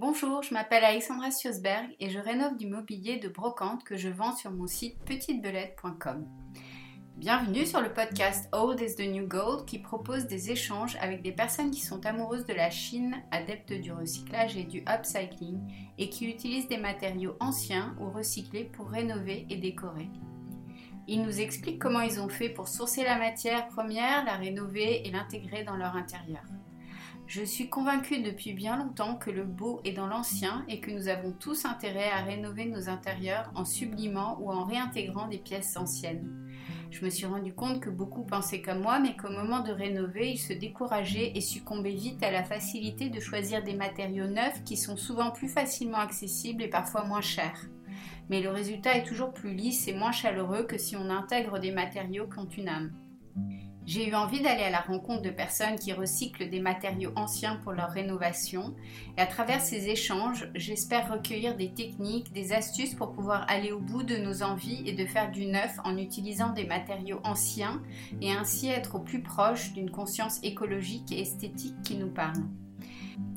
Bonjour, je m'appelle Alexandra Siosberg et je rénove du mobilier de brocante que je vends sur mon site petitebelette.com. Bienvenue sur le podcast Old is the New Gold qui propose des échanges avec des personnes qui sont amoureuses de la Chine, adeptes du recyclage et du upcycling et qui utilisent des matériaux anciens ou recyclés pour rénover et décorer. Ils nous expliquent comment ils ont fait pour sourcer la matière première, la rénover et l'intégrer dans leur intérieur. Je suis convaincue depuis bien longtemps que le beau est dans l'ancien et que nous avons tous intérêt à rénover nos intérieurs en sublimant ou en réintégrant des pièces anciennes. Je me suis rendu compte que beaucoup pensaient comme moi, mais qu'au moment de rénover, ils se décourageaient et succombaient vite à la facilité de choisir des matériaux neufs qui sont souvent plus facilement accessibles et parfois moins chers. Mais le résultat est toujours plus lisse et moins chaleureux que si on intègre des matériaux qui ont une âme. J'ai eu envie d'aller à la rencontre de personnes qui recyclent des matériaux anciens pour leur rénovation et à travers ces échanges, j'espère recueillir des techniques, des astuces pour pouvoir aller au bout de nos envies et de faire du neuf en utilisant des matériaux anciens et ainsi être au plus proche d'une conscience écologique et esthétique qui nous parle.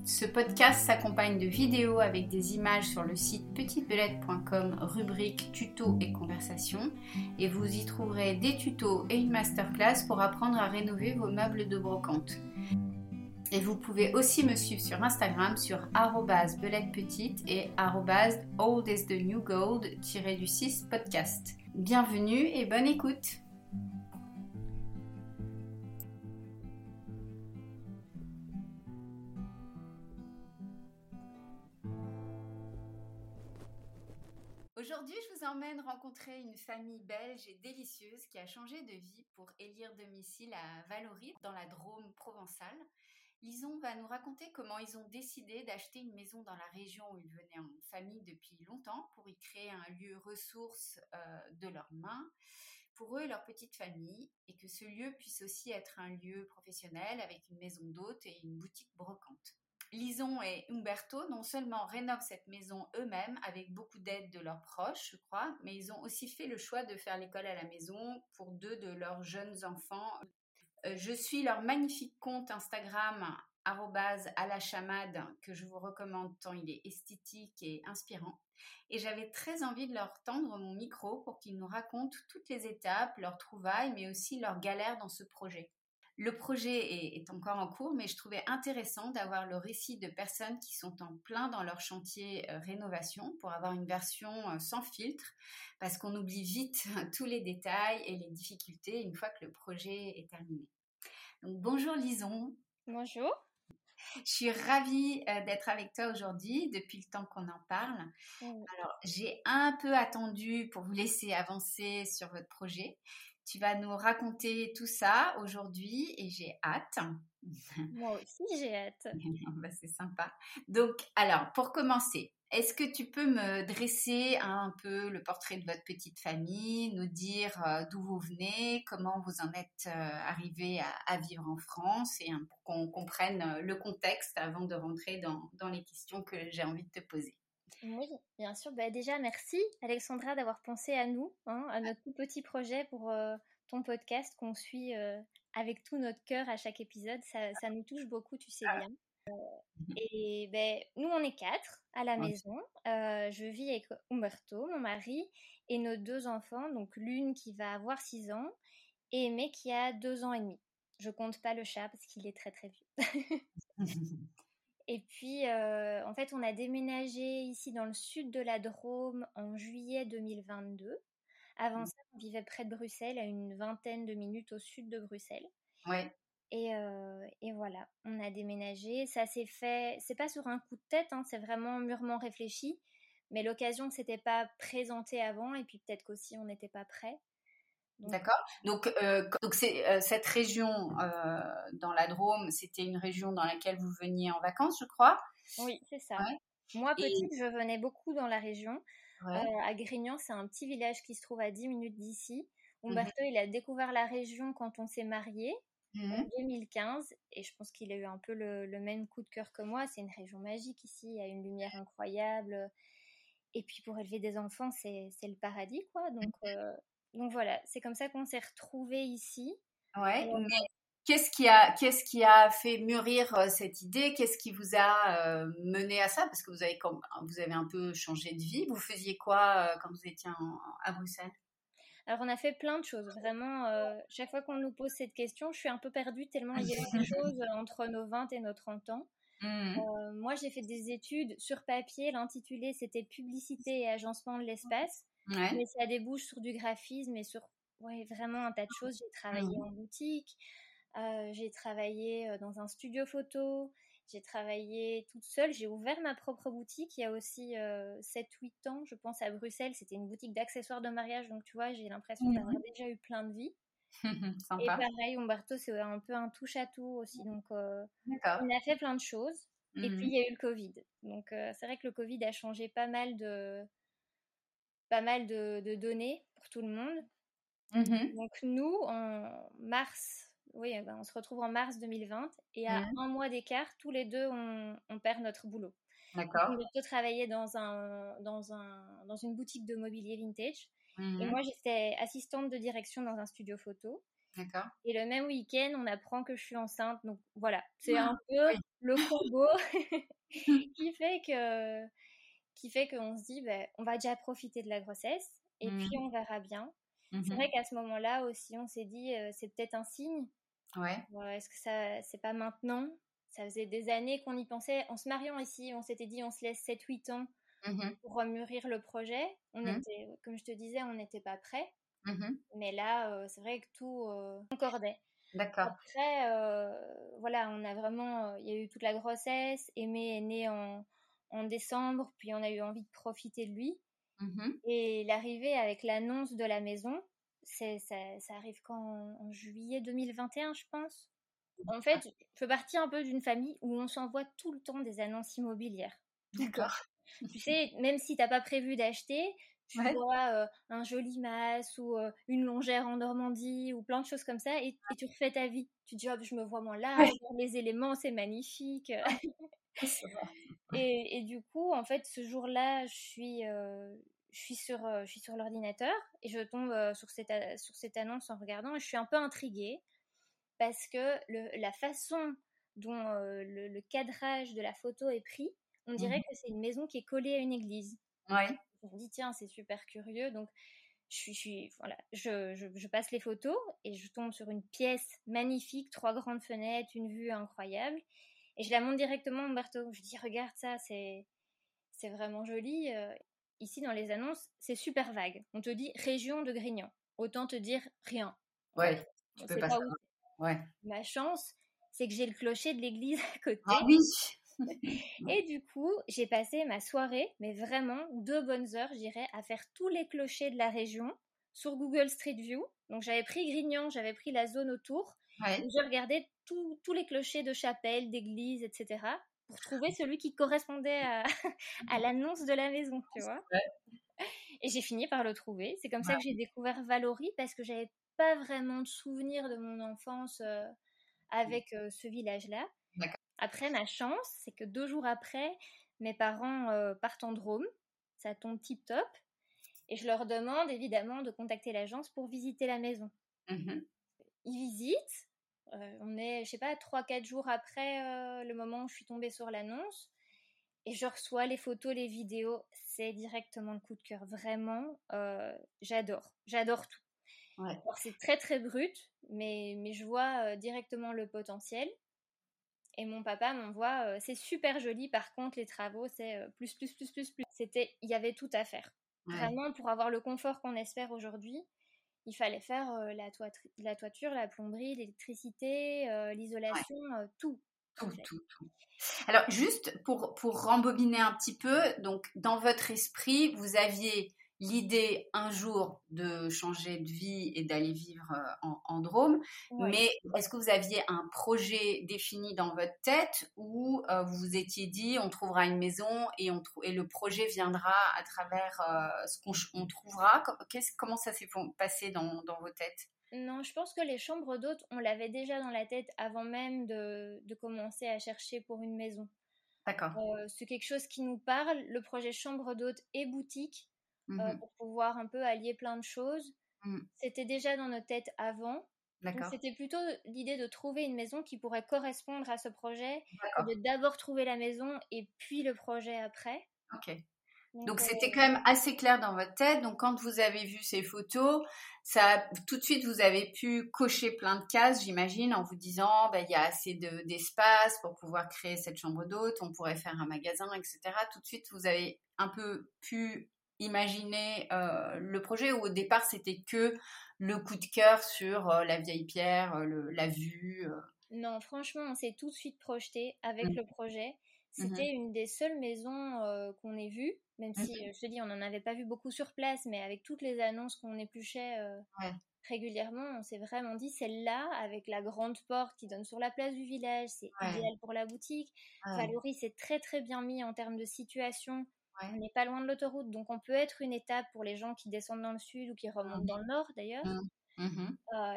Ce podcast s'accompagne de vidéos avec des images sur le site petitebelette.com, rubrique tuto et conversation. Et vous y trouverez des tutos et une masterclass pour apprendre à rénover vos meubles de brocante. Et vous pouvez aussi me suivre sur Instagram sur belettePetite et old is the new gold-du 6 podcast. Bienvenue et bonne écoute! Aujourd'hui, je vous emmène rencontrer une famille belge et délicieuse qui a changé de vie pour élire domicile à Valoris, dans la Drôme provençale. Lison va nous raconter comment ils ont décidé d'acheter une maison dans la région où ils venaient en famille depuis longtemps pour y créer un lieu ressource euh, de leurs mains pour eux et leur petite famille et que ce lieu puisse aussi être un lieu professionnel avec une maison d'hôte et une boutique brocante. Lison et Umberto non seulement rénovent cette maison eux-mêmes avec beaucoup d'aide de leurs proches, je crois, mais ils ont aussi fait le choix de faire l'école à la maison pour deux de leurs jeunes enfants. Euh, je suis leur magnifique compte Instagram à la chamade que je vous recommande tant il est esthétique et inspirant. Et j'avais très envie de leur tendre mon micro pour qu'ils nous racontent toutes les étapes, leurs trouvailles, mais aussi leurs galères dans ce projet. Le projet est, encore en cours, mais je trouvais intéressant d'avoir le récit de personnes qui sont en plein dans leur chantier euh, rénovation pour avoir une version euh, sans filtre, parce qu'on oublie vite tous les détails et les difficultés une fois que le projet est terminé. Donc bonjour Lison. Bonjour. Je suis ravie euh, d'être avec toi aujourd'hui depuis le temps qu'on en parle. Alors, j'ai un peu attendu pour vous laisser avancer sur votre projet. Tu vas nous raconter tout ça aujourd'hui et j'ai hâte. Moi aussi, j'ai hâte. Bah, c'est sympa. Donc, alors, pour commencer, est-ce que tu peux me dresser un peu le portrait de votre petite famille, nous dire euh, d'où vous venez, comment vous en êtes euh, arrivé à, vivre en France et pour qu'on comprenne euh, le contexte avant de rentrer dans, dans les questions que j'ai envie de te poser? Oui, bien sûr. Bah, déjà, merci Alexandra d'avoir pensé à nous, hein, à notre tout petit projet pour euh, ton podcast qu'on suit euh, avec tout notre cœur à chaque épisode. Ça, ça, nous touche beaucoup, tu sais bien. Euh, mmh et ben, nous, on est quatre à la maison. je vis avec Umberto, mon mari, et nos deux enfants. Donc, l'une qui va avoir six ans et Aimé qui a deux ans et demi. Je compte pas le chat parce qu'il est très très vieux. Et puis, euh, en fait, on a déménagé ici dans le sud de la Drôme en juillet 2022. Avant mmh. ça, on vivait près de Bruxelles, à une vingtaine de minutes au sud de Bruxelles. Ouais. Et, euh, et voilà, on a déménagé. Ça s'est fait, c'est pas sur un coup de tête, hein, c'est vraiment mûrement réfléchi. Mais l'occasion ne s'était pas présentée avant, et puis peut-être qu'aussi on n'était pas prêt. D'accord? Donc, euh, donc c'est euh, cette région euh, dans la Drôme, c'était une région dans laquelle vous veniez en vacances, je crois? Oui, c'est ça. Moi, petite, je venais beaucoup dans la région. à Grignan, c'est un petit village qui se trouve à 10 minutes d'ici. Mmh Umberto, il a découvert la région quand on s'est mariés en 2015 mmh et je pense qu'il a eu un peu le, le, même coup de cœur que moi. C'est une région magique ici, il y a une lumière incroyable. Et puis pour élever des enfants, c'est le paradis, quoi. Donc, mmh donc voilà, c'est comme ça qu'on s'est retrouvés ici. Ouais, mais Qu'est-ce qui a, qu'est-ce qui a fait mûrir euh, cette idée? Qu'est-ce qui vous a euh, mené à ça? Parce que vous avez, vous avez un peu changé de vie. Vous faisiez quoi euh, quand vous étiez à Bruxelles? Alors, on a fait plein de choses. Vraiment, chaque fois qu'on nous pose cette question, je suis un peu perdue tellement il y a eu des choses entre nos 20 et nos 30 ans. Mmh. moi, j'ai fait des études sur papier. L'intitulé, c'était Publicité et agencement de l'espace. Mais ça débouche sur du graphisme et sur ouais, vraiment un tas de choses. J'ai travaillé mmh. en boutique. Euh, j'ai travaillé dans un studio photo, j'ai travaillé toute seule, j'ai ouvert ma propre boutique il y a aussi 7-8 euh, ans, je pense, à Bruxelles. C'était une boutique d'accessoires de mariage, donc tu vois, j'ai l'impression mmh d'avoir déjà eu plein de vie. Et pareil, Umberto, c'est un peu un touche-à-tout aussi. Donc, on a fait plein de choses. Et puis, mmh il y a eu le Covid. Donc, c'est vrai que le Covid a changé pas mal de, pas mal de, données pour tout le monde. Mmh donc, nous, en mars oui, ben, on se retrouve en mars 2020 et à mmh. un mois d'écart, tous les deux, on, perd notre boulot. D'accord. On peut travailler dans, un, dans, un, dans une boutique de mobilier vintage. Et mmh. moi, j'étais assistante de direction dans un studio photo. D'accord. Et le même week-end, on apprend que je suis enceinte. Donc voilà, c'est un peu le combo qui fait que qui fait qu'on se dit, ben, on va déjà profiter de la grossesse et mmh. puis on verra bien. C'est vrai qu'à ce moment-là aussi, on s'est dit, euh, c'est peut-être un signe Ouais. Est-ce que ça, c'est pas maintenant? Ça faisait des années qu'on y pensait. En se mariant ici, on s'était dit on se laisse 7-8 ans mmh pour mûrir le projet. On mmh. était, comme je te disais, on n'était pas prêt. Mmh Mais là, euh, c'est vrai que tout euh, concordait. D'accord. Après, voilà, on a vraiment, il y a eu toute la grossesse. Aimé est né en, en décembre, puis on a eu envie de profiter de lui. Et l'arrivée avec l'annonce de la maison, c'est, ça, ça, arrive quand? En, juillet 2021, je pense. En fait, je fais partie un peu d'une famille où on s'envoie tout le temps des annonces immobilières. D'accord. Tu sais, même si t'as pas prévu d'acheter, tu vois euh, un joli mas ou euh, une longère en Normandie ou plein de choses comme ça et, tu refais ta vie. Tu dis, oh, je me vois moins là, les éléments, c'est magnifique. et, et, du coup, en fait, ce jour-là, je suis, euh, je suis sur, euh, je suis sur l'ordinateur et je tombe euh, sur, cette, sur cette annonce en regardant et je suis un peu intriguée parce que le, la façon dont euh, le, cadrage de la photo est pris, on dirait mmh que c'est une maison qui est collée à une église. Ouais. Je me dis, tiens, c'est super curieux. Donc, je, suis, je, voilà, je, je, je, passe les photos et je tombe sur une pièce magnifique, trois grandes fenêtres, une vue incroyable. Et je la montre directement à Umberto. Je dis, regarde ça, c'est, c'est vraiment joli ici dans les annonces, c'est super vague. On te dit région de Grignan. Autant te dire rien. Ouais, tu peux pas, Ouais. Ma chance, c'est que j'ai le clocher de l'église à côté. Ah oui. Et du coup, j'ai passé ma soirée, mais vraiment deux bonnes heures, j'irais, à faire tous les clochers de la région sur Google Street View. Donc j'avais pris Grignan, j'avais pris la zone autour. Ouais. J'ai regardé tous les clochers de chapelles, d'églises, etc pour trouver celui qui correspondait à, à l'annonce de la maison, tu vois. Et j'ai fini par le trouver. C'est comme ça que j'ai découvert Valorie parce que j'avais pas vraiment de souvenir de mon enfance euh, avec euh, ce village-là. Après, ma chance, c'est que deux jours après, mes parents euh, partent en Drôme. Ça tombe tip top. Et je leur demande évidemment de contacter l'agence pour visiter la maison. Mmh Ils visitent, euh, on est, je sais pas, 3-4 jours après euh, le moment où je suis tombée sur l'annonce. Et je reçois les photos, les vidéos. C'est directement le coup de cœur. Vraiment, euh, j'adore. J'adore tout. C'est très très brut, mais, mais je vois directement le potentiel. Et mon papa m'envoie, c'est super joli. Par contre, les travaux, c'est plus, plus, plus, plus, plus. C'était, il y avait tout à faire. Vraiment, pour avoir le confort qu'on espère aujourd'hui, il fallait faire euh, la, la, toiture, la plomberie, l'électricité, euh, l'isolation, tout. Tout, tout, tout. Alors, juste pour, pour rembobiner un petit peu, donc dans votre esprit, vous aviez l'idée un jour de changer de vie et d'aller vivre euh, en, Drôme. Mais est-ce que vous aviez un projet défini dans votre tête ou euh, vous vous étiez dit on trouvera une maison et, on et le projet viendra à travers euh, ce qu'on trouvera? Comment ça s'est passé dans, dans, vos têtes? Non, je pense que les chambres d'hôtes, on l'avait déjà dans la tête avant même de, de commencer à chercher pour une maison. D'accord. c'est quelque chose qui nous parle. Le projet chambre d'hôtes et boutique, euh, mmh pour pouvoir un peu allier plein de choses. Mmh. C'était déjà dans nos têtes avant. C'était plutôt l'idée de trouver une maison qui pourrait correspondre à ce projet, de d'abord trouver la maison et puis le projet après. Ok. Donc c'était quand même assez clair dans votre tête. Donc quand vous avez vu ces photos, ça tout de suite vous avez pu cocher plein de cases, j'imagine, en vous disant bah, il y a assez d'espace pour pouvoir créer cette chambre d'hôte, on pourrait faire un magasin, etc. Tout de suite vous avez un peu pu imaginer euh, le projet où au départ c'était que le coup de cœur sur euh, la vieille pierre, euh, la vue. Non, franchement, on s'est tout de suite projeté avec mmh. le projet. Mmh c'était une des seules maisons qu'on ait vues, même si, mmh je te dis, on n'en avait pas vu beaucoup sur place, mais avec toutes les annonces qu'on épluchait régulièrement, on s'est vraiment dit, celle-là, avec la grande porte qui donne sur la place du village, c'est idéal pour la boutique. Valérie s'est très très bien mis en termes de situation. On n'est pas loin de l'autoroute, donc on peut être une étape pour les gens qui descendent dans le sud ou qui remontent dans le nord d'ailleurs.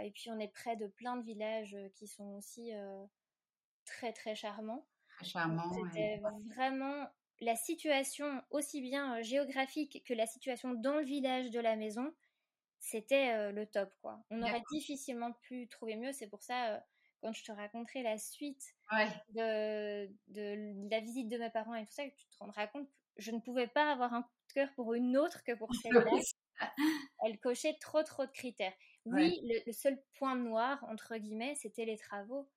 et puis on est près de plein de villages qui sont aussi très très charmants. C'était vraiment la situation, aussi bien géographique que la situation dans le village de la maison, c'était le top, quoi. On aurait difficilement pu trouver mieux. C'est pour ça, quand je te raconterai la suite de, de, la visite de mes parents et tout ça, que tu te rendras compte, je ne pouvais pas avoir un coup de cœur pour une autre que pour celle-là. Elle cochait trop, trop de critères. Oui, le, seul point noir, entre guillemets, c'était les travaux.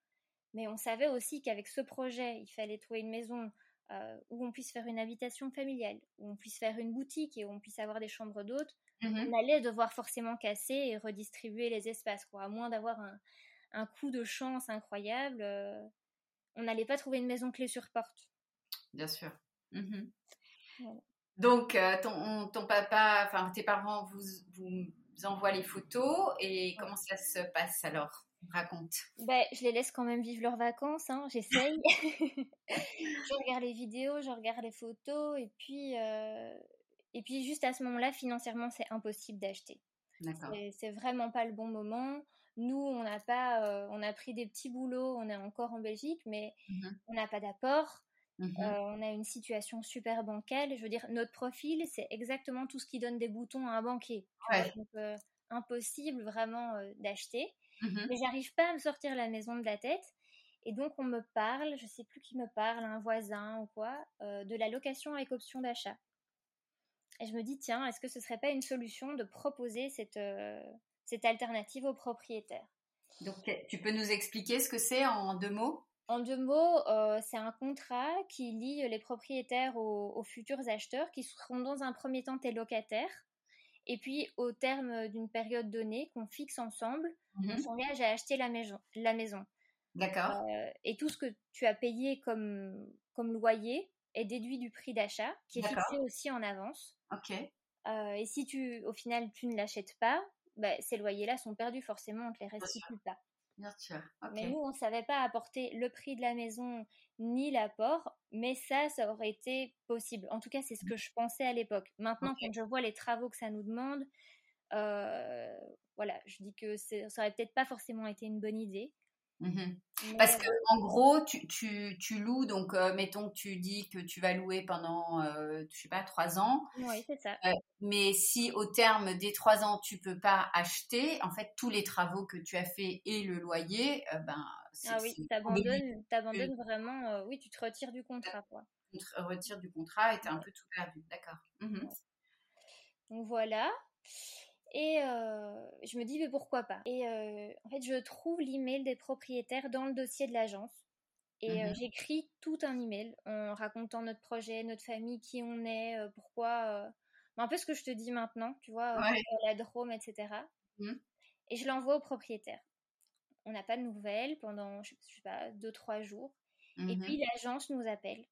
Mais on savait aussi qu'avec ce projet, il fallait trouver une maison euh, où on puisse faire une habitation familiale, où on puisse faire une boutique et où on puisse avoir des chambres d'hôtes. Mmh on allait devoir forcément casser et redistribuer les espaces, quoi. À moins d'avoir un, coup de chance incroyable, euh, on n'allait pas trouver une maison clé sur porte. Bien sûr. Mmh Donc, euh, ton, ton, papa, enfin tes parents vous, vous envoient les photos et comment ça se passe alors? Raconte. Ben, je les laisse quand même vivre leurs vacances, hein, j'essaye. je regarde les vidéos, je regarde les photos, et puis, euh, et puis juste à ce moment-là, financièrement, c'est impossible d'acheter. C'est vraiment pas le bon moment. Nous, on n'a pas, euh, on a pris des petits boulots, on est encore en Belgique, mais mmh on n'a pas d'apport. Mmh euh, on a une situation super bancale. Je veux dire, notre profil, c'est exactement tout ce qui donne des boutons à un banquier. Donc, impossible vraiment d'acheter. Mmh mais j'arrive pas à me sortir la maison de la tête. Et donc, on me parle, je sais plus qui me parle, un voisin ou quoi, euh, de la location avec option d'achat. Et je me dis, tiens, est-ce que ce serait pas une solution de proposer cette, euh, cette alternative aux propriétaires Donc, tu peux nous expliquer ce que c'est en deux mots? En deux mots, euh, c'est un contrat qui lie les propriétaires aux, aux, futurs acheteurs qui seront dans un premier temps tes locataires et puis, au terme d'une période donnée qu'on fixe ensemble, on mmh s'engage à acheter la maison. La maison. D'accord. Euh, et tout ce que tu as payé comme, comme loyer est déduit du prix d'achat, qui est fixé aussi en avance. Ok. Euh, et si tu, au final, tu ne l'achètes pas, bah, ces loyers-là sont perdus, forcément, on ne te les restitue pas. Bien sûr. Mais nous, on ne savait pas apporter le prix de la maison ni l'apport, mais ça, ça aurait été possible. En tout cas, c'est ce que je pensais à l'époque. Maintenant, quand je vois les travaux que ça nous demande, euh, voilà, je dis que ça aurait peut-être pas forcément été une bonne idée. Mmh Parce que en gros, tu, tu, tu loues, donc euh, mettons que tu dis que tu vas louer pendant, euh, je sais pas, trois ans. Oui, c'est ça. Euh, mais si au terme des trois ans, tu peux pas acheter, en fait, tous les travaux que tu as fait et le loyer, ben, ah oui, tu abandonnes vraiment, oui, tu te retires du contrat, quoi. Tu te retires du contrat et tu es un peu tout perdu, d'accord. Mmh donc voilà. Et euh, je me dis, mais pourquoi pas? Et euh, en fait, je trouve l'email des propriétaires dans le dossier de l'agence. Et euh, mmh j'écris tout un email en racontant notre projet, notre famille, qui on est, pourquoi. un peu ce que je te dis maintenant, tu vois, la Drôme, etc. Mmh. Et je l'envoie au propriétaire. On n'a pas de nouvelles pendant, je sais pas, deux, trois jours. Et mmh puis l'agence nous appelle.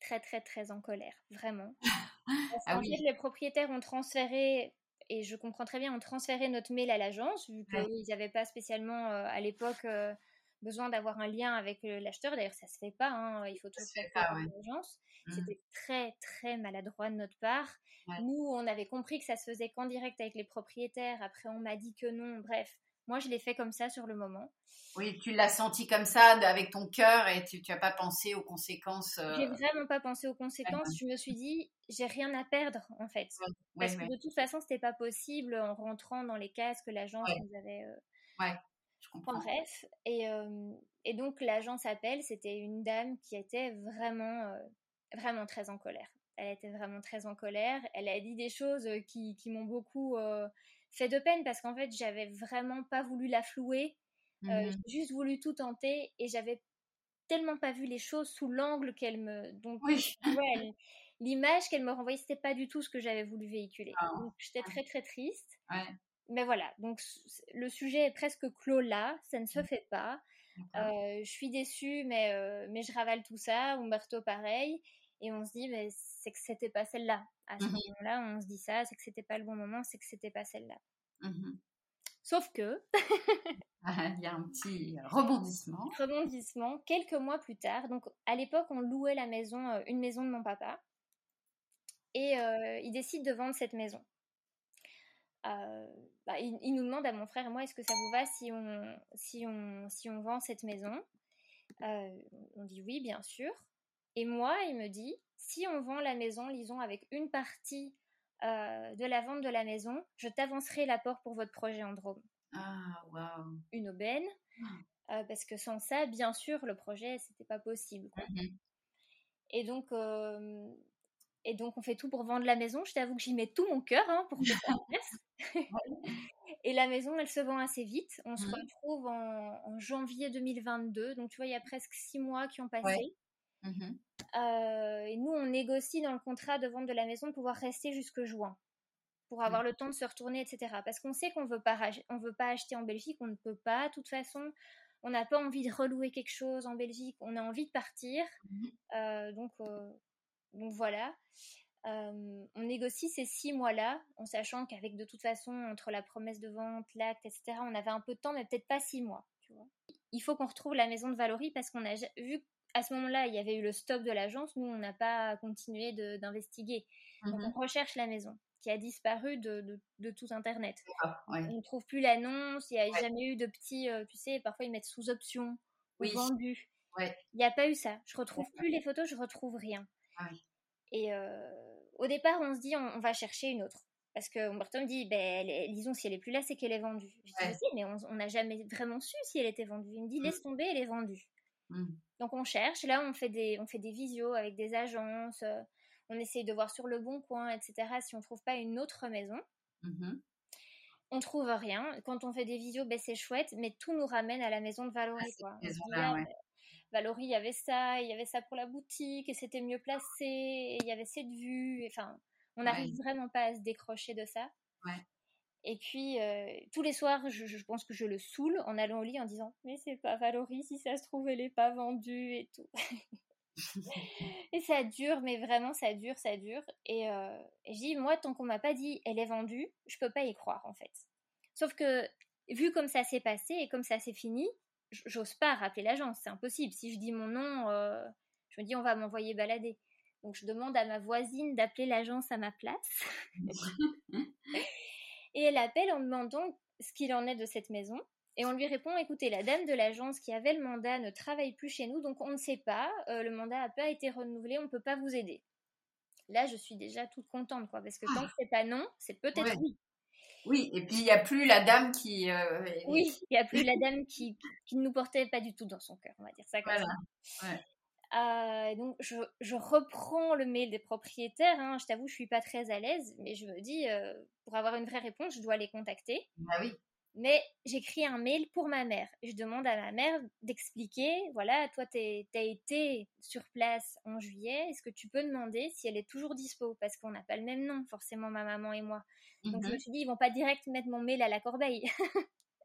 Très, très, très en colère, vraiment. Parce ah fait, les propriétaires ont transféré et je comprends très bien, on transférait notre mail à l'agence, vu qu'ils n'avaient pas spécialement euh, à l'époque euh, besoin d'avoir un lien avec euh, l'acheteur. D'ailleurs, ça se fait pas, hein, il faut tout faire à l'agence. Mmh. C'était très, très maladroit de notre part. Nous, on avait compris que ça se faisait qu'en direct avec les propriétaires. Après, on m'a dit que non. Bref, moi, je l'ai fait comme ça sur le moment. Oui, tu l'as senti comme ça avec ton cœur et tu n'as pas pensé aux conséquences. Euh... J'ai vraiment pas pensé aux conséquences. Je me suis dit, j'ai rien à perdre en fait. Parce que de toute façon, c'était pas possible en rentrant dans les cases que l'agence nous avait. Ouais, je comprends. bref, et, et donc l'agent s'appelle, c'était une dame qui était vraiment, vraiment très en colère. Elle était vraiment très en colère. Elle a dit des choses qui, qui m'ont beaucoup fait de peine parce qu'en fait, j'avais vraiment pas voulu la flouer. Mmh j'ai juste voulu tout tenter et j'avais tellement pas vu les choses sous l'angle qu'elle me. Donc, oui. l'image qu'elle me renvoyait, c'était pas du tout ce que j'avais voulu véhiculer. Ah. Donc, j'étais très très triste. Ouais. Mais voilà, donc le sujet est presque clos là, ça ne se mmh. fait pas. Euh, je suis déçue, mais, euh, mais je ravale tout ça. Umberto, pareil. Et on se dit, mais c'est que c'était pas celle-là. À ce mmh moment-là, on se dit ça, c'est que c'était pas le bon moment, c'est que c'était pas celle-là. Mmh Sauf que. Il y a un petit rebondissement. Rebondissement. Quelques mois plus tard, donc à l'époque, on louait la maison, euh, une maison de mon papa. Et il décide de vendre cette maison. Bah, il, nous demande à mon frère et moi est-ce que ça vous va si on, si on, si on vend cette maison? On dit oui, bien sûr. Et moi, il me dit, si on vend la maison, lisons avec une partie euh, de la vente de la maison, je t'avancerai l'apport pour votre projet en Drôme. Ah, waouh. Une aubaine. Ah. Euh, parce que sans ça, bien sûr, le projet, c'était pas possible. Mmh et donc, euh, et donc, on fait tout pour vendre la maison. Je t'avoue que j'y mets tout mon cœur hein, pour que ça passe. et la maison, elle se vend assez vite. On se mmh retrouve en, janvier 2022. Donc, tu vois, il y a presque six mois qui ont passé. Mmh euh, et nous, on négocie dans le contrat de vente de la maison de pouvoir rester jusque juin pour avoir le temps de se retourner, etc. Parce qu'on sait qu'on veut pas, on veut pas acheter en Belgique, on ne peut pas. De toute façon, on n'a pas envie de relouer quelque chose en Belgique, on a envie de partir. Mmh euh, donc, euh, donc voilà. on négocie ces six mois-là, en sachant qu'avec de toute façon, entre la promesse de vente, l'acte, etc., on avait un peu de temps, mais peut-être pas six mois. Tu vois. Il faut qu'on retrouve la maison de Valorie parce qu'on a vu à ce moment-là, il y avait eu le stop de l'agence. Nous, on n'a pas continué d'investiguer. Donc, mhm. on recherche la maison qui a disparu de, de, tout Internet. On ne trouve plus l'annonce. Il n'y a jamais eu de petits, euh, tu sais, parfois ils mettent sous option ou vendu. Il n'y a pas eu ça. Je retrouve plus les photos, je retrouve rien. Ah Et euh, au départ, on se dit, on, va chercher une autre. Parce que Humberto me dit, ben, lisons, si elle est plus là, c'est qu'elle est vendue. Je dis, mais on n'a jamais vraiment su si elle était vendue. Il me dit, mm. laisse tomber, elle est vendue. Mm. Donc on cherche, là on fait des, on fait des visios avec des agences, euh, on essaye de voir sur le bon coin, etc. si on trouve pas une autre maison. Mm-hmm. On trouve rien. Quand on fait des visios, ben, c'est chouette, mais tout nous ramène à la maison de Valorie. Ah, ben, Valorie, il y avait ça, il y avait ça pour la boutique, et c'était mieux placé, et il y avait cette vue. Enfin, on n'arrive vraiment pas à se décrocher de ça. Et puis, euh, tous les soirs, je, pense que je le saoule en allant au lit en disant Mais c'est pas Valorie, si ça se trouve, elle est pas vendue et tout. et ça dure, mais vraiment, ça dure, ça dure. Et, euh, je dis Moi, tant qu'on m'a pas dit elle est vendue, je peux pas y croire en fait. Sauf que, vu comme ça s'est passé et comme ça s'est fini, j'ose pas rappeler l'agence, c'est impossible. Si je dis mon nom, euh, je me dis On va m'envoyer balader. Donc, je demande à ma voisine d'appeler l'agence à ma place. Et elle appelle en demandant ce qu'il en est de cette maison. Et on lui répond, écoutez, la dame de l'agence qui avait le mandat ne travaille plus chez nous, donc on ne sait pas, euh, le mandat n'a pas été renouvelé, on ne peut pas vous aider. Là, je suis déjà toute contente, quoi, parce que tant ah. que c'est pas non, c'est peut-être oui. Oui, et puis il n'y a plus la dame qui. Euh, oui, il n'y a plus la dame qui, qui, ne nous portait pas du tout dans son cœur, on va dire ça comme ça. Euh, donc je, je, reprends le mail des propriétaires. Hein. Je t'avoue, je suis pas très à l'aise, mais je me dis, euh, pour avoir une vraie réponse, je dois les contacter. Ah oui. Mais j'écris un mail pour ma mère. Je demande à ma mère d'expliquer, voilà, toi, tu as été sur place en juillet. Est-ce que tu peux demander si elle est toujours dispo? Parce qu'on n'a pas le même nom, forcément, ma maman et moi. Donc je me mhm. suis dit, ils vont pas direct mettre mon mail à la corbeille.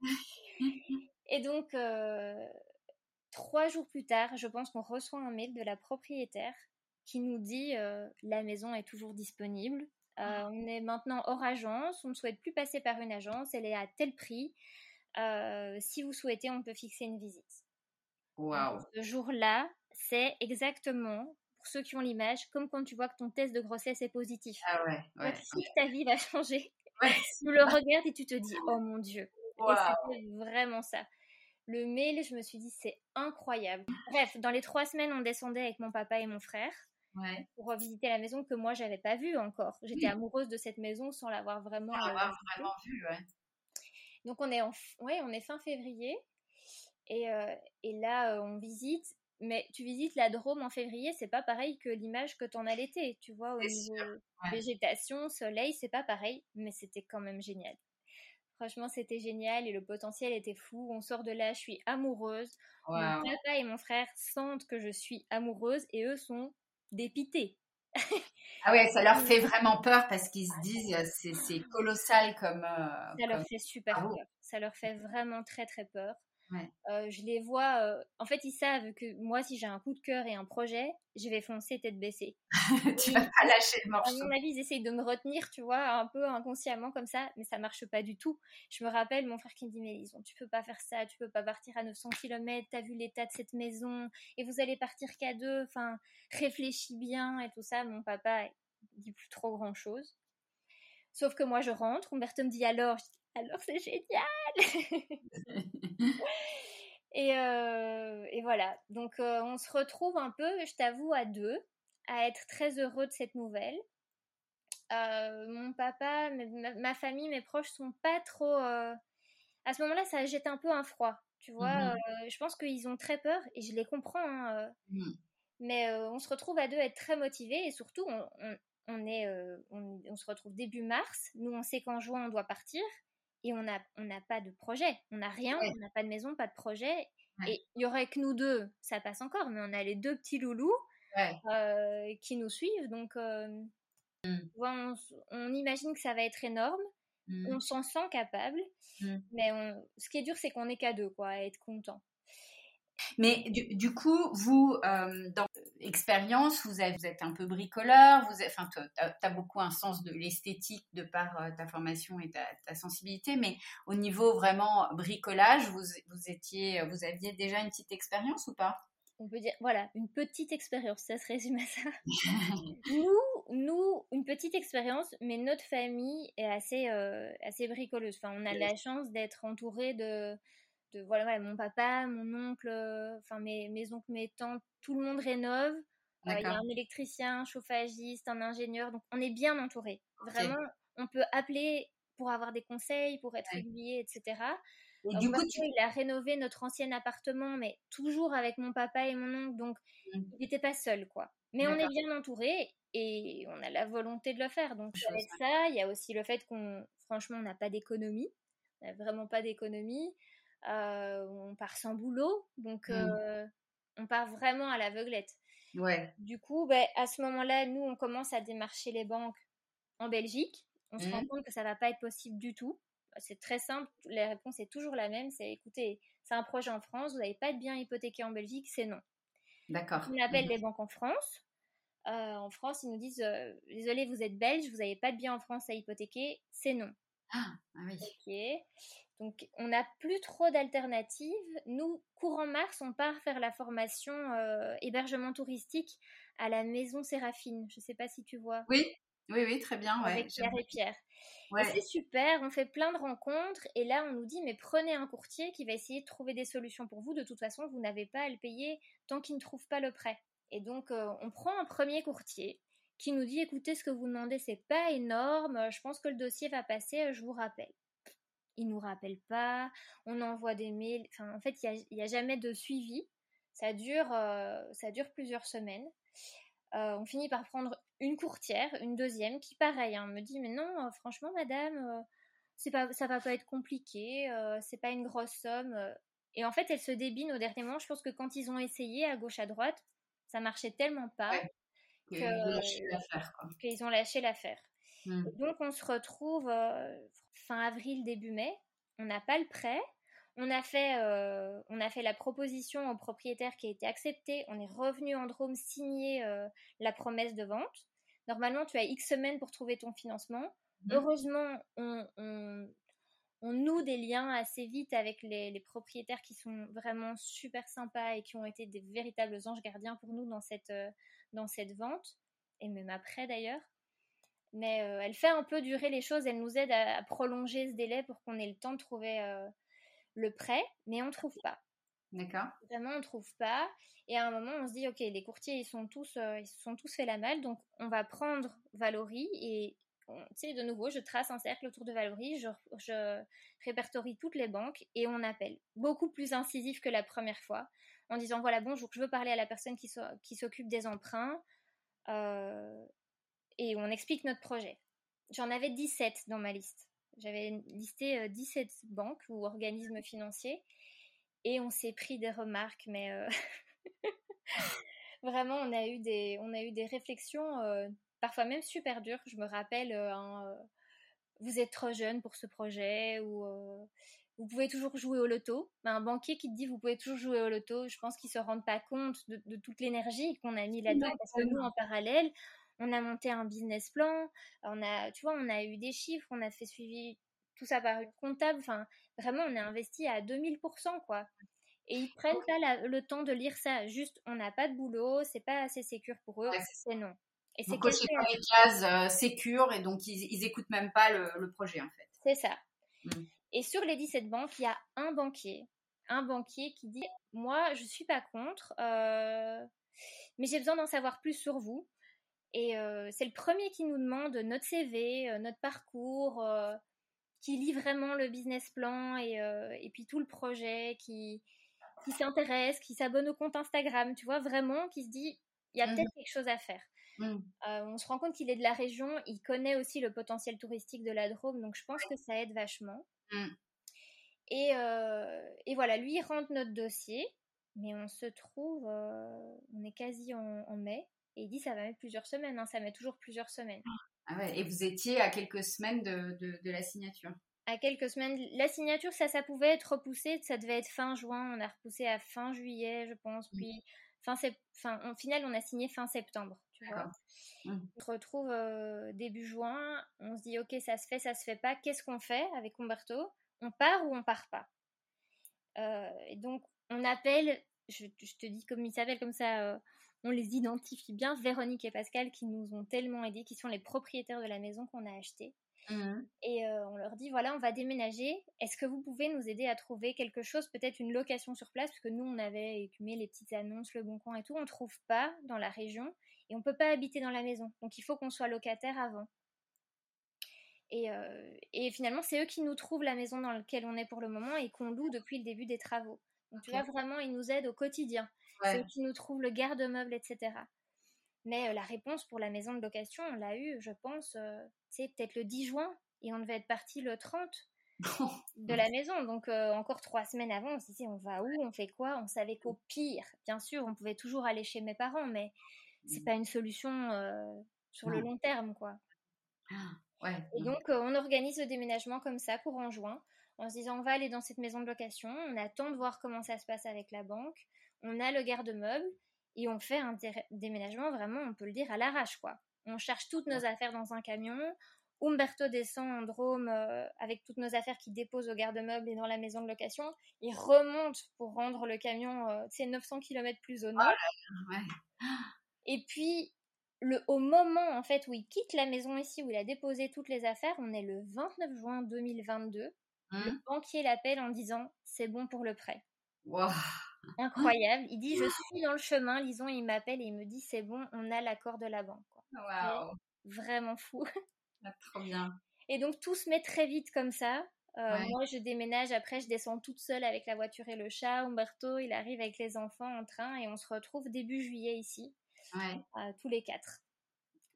et donc, euh, Trois jours plus tard, je pense qu'on reçoit un mail de la propriétaire qui nous dit euh, la maison est toujours disponible. Euh, ah. On est maintenant hors agence, on ne souhaite plus passer par une agence, elle est à tel prix. Euh, si vous souhaitez, on peut fixer une visite. Wow. ce jour-là, c'est exactement, pour ceux qui ont l'image, comme quand tu vois que ton test de grossesse est positif. Ah ouais, ouais. ta vie va changer. tu le regardes et tu te dis, oh mon Dieu. Wow. Et c'était vraiment ça. Le mail, je me suis dit, c'est incroyable. Bref, dans les trois semaines, on descendait avec mon papa et mon frère pour visiter la maison que moi, j'avais pas vue encore. J'étais amoureuse de cette maison sans l'avoir vraiment, euh, vraiment vue. Donc on est, en, ouais, on est fin février. Et, et là, on visite mais tu visites la Drôme en février, c'est pas pareil que l'image que t'en as l'été, tu vois, au niveau végétation, soleil, c'est pas pareil, mais c'était quand même génial. Franchement, c'était génial et le potentiel était fou. On sort de là, je suis amoureuse. Mon papa et mon frère sentent que je suis amoureuse et eux sont dépités. ah ouais, ça leur fait vraiment peur parce qu'ils se disent c'est colossal comme. Euh, ça leur fait super peur. Ça leur fait vraiment très très peur. Euh, je les vois. Euh, en fait, ils savent que moi, si j'ai un coup de cœur et un projet, je vais foncer tête baissée. tu vas pas lâcher le morceau. À mon avis, ils essayent de me retenir, tu vois, un peu inconsciemment comme ça, mais ça marche pas du tout. Je me rappelle mon frère qui me dit Mais Lison, tu peux pas faire ça, tu peux pas partir à 900 km, t'as vu l'état de cette maison, et vous allez partir qu'à deux, enfin, réfléchis bien et tout ça. Mon papa dit plus trop grand chose. Sauf que moi, je rentre, Umberto me dit alors, alors c'est génial et, euh, et, voilà, donc euh, on se retrouve un peu, je t'avoue, à deux, à être très heureux de cette nouvelle. Euh, mon papa, ma, famille, mes proches sont pas trop... À ce moment-là, ça jette un peu un froid, tu vois. Mmh je pense qu'ils ont très peur et je les comprends. Hein, mmh. Mais on se retrouve à deux être très motivés et surtout, on, on, est, on, on, se retrouve début mars. Nous, on sait qu'en juin, on doit partir et on n'a on pas de projet. On n'a rien, on n'a pas de maison, pas de projet. Et il y aurait que nous deux, ça passe encore, mais on a les deux petits loulous euh, qui nous suivent. Donc, euh, mmh. on, imagine que ça va être énorme. Mmh. On s'en sent capable. Mmh. Mais ce qui est dur, c'est qu'on n'est qu'à deux, quoi, à être content. Mais du, coup, vous, euh, dans expérience, vous, êtes un peu bricoleur, vous enfin, tu as, beaucoup un sens de l'esthétique de par euh, ta formation et ta, sensibilité, mais au niveau vraiment bricolage, vous, vous, étiez, vous aviez déjà une petite expérience ou pas? On peut dire, voilà, une petite expérience, ça se résume à ça. nous, nous, une petite expérience, mais notre famille est assez, euh, assez bricoleuse. Enfin, on a la chance d'être entouré de, voilà, mon papa, mon oncle, euh, enfin mes, mes oncles, mes tantes, tout le monde rénove. Euh, il y a un électricien, un chauffagiste, un ingénieur, donc on est bien entouré. Vraiment, on peut appeler pour avoir des conseils, pour être régulier, etc. Et du coup, il a rénové notre ancien appartement, mais toujours avec mon papa et mon oncle, donc mmh. il n'était pas seul, quoi. Mais on est bien entouré et on a la volonté de le faire. Donc avec ça, il y a aussi le fait qu'on, franchement, on n'a pas d'économie, on n'a vraiment pas d'économie. Euh, on part sans boulot, donc mmh. euh, on part vraiment à l'aveuglette. Ouais. Du coup, ben, à ce moment-là, nous, on commence à démarcher les banques en Belgique. On se rend mmh. compte que ça va pas être possible du tout. C'est très simple, la réponse est toujours la même, c'est écoutez, c'est un projet en France, vous n'avez pas de bien hypothéqué en Belgique, c'est non. D'accord. On appelle mmh. les banques en France. Euh, en France, ils nous disent désolé, vous êtes belge, vous n'avez pas de bien en France à hypothéquer, c'est non. Ah, ah oui. Ok. Donc, on n'a plus trop d'alternatives. Nous, courant mars, on part faire la formation euh, hébergement touristique à la Maison Séraphine. Je ne sais pas si tu vois. Oui, oui, oui, très bien. Avec Pierre et Pierre. C'est super, on fait plein de rencontres et là, on nous dit, mais prenez un courtier qui va essayer de trouver des solutions pour vous. De toute façon, vous n'avez pas à le payer tant qu'il ne trouve pas le prêt. Et donc, euh, on prend un premier courtier qui nous dit, écoutez, ce que vous demandez, c'est pas énorme, je pense que le dossier va passer, je vous rappelle ils nous rappellent pas, on envoie des mails. Enfin, en fait, il n'y a, jamais de suivi. Ça dure, euh, ça dure plusieurs semaines. Euh, on finit par prendre une courtière, une deuxième, qui pareil, hein, me dit mais non, euh, franchement, madame, c'est pas, ça va pas être compliqué, c'est pas une grosse somme. Et en fait, elle se débine au dernier moment. Je pense que quand ils ont essayé à gauche à droite, ça marchait tellement pas qu'ils ont lâché l'affaire. Mmh. Donc on se retrouve fin avril, début mai. On n'a pas le prêt. On a, fait, euh, on a fait la proposition au propriétaire qui a été acceptée. On est revenu en Drôme signer euh, la promesse de vente. Normalement, tu as X semaines pour trouver ton financement. Mmh. Heureusement, on, on, noue des liens assez vite avec les, propriétaires qui sont vraiment super sympas et qui ont été des véritables anges gardiens pour nous dans cette, euh, dans cette vente, et même après d'ailleurs. Mais euh, elle fait un peu durer les choses, elle nous aide à, prolonger ce délai pour qu'on ait le temps de trouver euh, le prêt, mais on ne trouve pas. D'accord. Vraiment, on ne trouve pas. Et à un moment, on se dit, ok, les courtiers, ils sont tous, euh, ils sont tous fait la malle, donc on va prendre Valorie et tu sais, de nouveau, je trace un cercle autour de Valoris, je, je, répertorie toutes les banques et on appelle. Beaucoup plus incisif que la première fois, en disant voilà, bonjour, je veux parler à la personne qui, qui s'occupe des emprunts. Euh, et on explique notre projet. J'en avais 17 dans ma liste. J'avais listé 17 euh, banques ou organismes financiers et on s'est pris des remarques, mais euh, vraiment, on a eu des, on a eu des réflexions euh, parfois même super dures. Je me rappelle, vous êtes trop jeune pour ce projet ou vous pouvez toujours jouer au loto. Ben, un banquier qui te dit vous pouvez toujours jouer au loto, je pense qu'ils se rendent pas compte de, de toute l'énergie qu'on a mis là-dedans parce que nous, en parallèle, on a monté un business plan, on a, tu vois, on a eu des chiffres, on a fait suivi tout ça par une comptable. Enfin, vraiment, on a investi à 2000%, quoi. Et ils prennent pas le temps de lire ça. Juste, on n'a pas de boulot, c'est pas assez sécure pour eux, c'est non. Et c'est pas les cases euh, sécures et donc ils, ils écoutent même pas le, projet en fait. C'est ça. Mmh. Et sur les 17 banques, il y a un banquier, un banquier qui dit moi je suis pas contre, euh, mais j'ai besoin d'en savoir plus sur vous. Et euh, c'est le premier qui nous demande notre CV, euh, notre parcours, euh, qui lit vraiment le business plan et, et puis tout le projet, qui, qui s'intéresse, qui s'abonne au compte Instagram, tu vois, vraiment, qui se dit, il y a peut-être mmh. quelque chose à faire. Mmh. on se rend compte qu'il est de la région, il connaît aussi le potentiel touristique de la Drôme, donc je pense que ça aide vachement. Mmh. Et, et, voilà, lui, il rentre notre dossier, mais on se trouve, on est quasi en mai, et il dit ça va mettre plusieurs semaines, hein, ça met toujours plusieurs semaines. Ah ouais, et vous étiez à quelques semaines de, de, la signature À quelques semaines. La signature, ça, ça pouvait être repoussé, ça devait être fin juin, on a repoussé à fin juillet, je pense, puis fin septembre. au final, on a signé fin septembre, tu vois. Mmh. On se retrouve euh, début juin, on se dit ok, ça se fait, ça se fait pas, qu'est-ce qu'on fait avec Umberto? On part ou on part pas? Euh, Et donc, on appelle, je, te dis comme il s'appelle comme ça, euh, on les identifie bien. Véronique et Pascal qui nous ont tellement aidés, qui sont les propriétaires de la maison qu'on a achetée. Mmh. Et euh, on leur dit voilà, on va déménager. Est-ce que vous pouvez nous aider à trouver quelque chose, peut-être une location sur place? Parce que nous, on avait écumé les petites annonces, le bon coin et tout. On ne trouve pas dans la région et on ne peut pas habiter dans la maison. Donc il faut qu'on soit locataire avant. Et, euh, et finalement, c'est eux qui nous trouvent la maison dans laquelle on est pour le moment et qu'on loue depuis le début des travaux. Donc tu vois, vraiment, ils nous aident au quotidien. C'est eux qui nous trouvent le garde-meuble, etc. Mais euh, la réponse pour la maison de location, on l'a eu, je pense, c'est peut-être le 10 juin, et on devait être parti le 30 de la maison. Donc euh, encore trois semaines avant, on se disait on va où, on fait quoi? On savait qu'au pire, bien sûr, on pouvait toujours aller chez mes parents, mais c'est mmh. pas une solution sur le long terme, quoi. Ah, et donc on organise le déménagement comme ça, pour en juin en se disant on va aller dans cette maison de location, on attend de voir comment ça se passe avec la banque, on a le garde-meuble et on fait un déménagement vraiment, on peut le dire, à l'arrache quoi. On cherche toutes nos affaires dans un camion. Umberto descend en Drôme euh, avec toutes nos affaires qu'il dépose au garde-meuble et dans la maison de location. Il remonte pour rendre le camion, euh, c'est 900 km plus au nord. Oh et puis, le, au moment en fait où il quitte la maison ici, où il a déposé toutes les affaires, on est le 29 juin 2022. Le mmh. banquier l'appelle en disant c'est bon pour le prêt. Incroyable. Il dit je suis dans le chemin, Lison, il m'appelle et il me dit c'est bon, on a l'accord de la banque. Vraiment fou. Ah, trop bien. Et donc tout se met très vite comme ça. Euh, moi, je déménage, après, je descends toute seule avec la voiture et le chat. Umberto, il arrive avec les enfants en train et on se retrouve début juillet ici, euh, tous les quatre.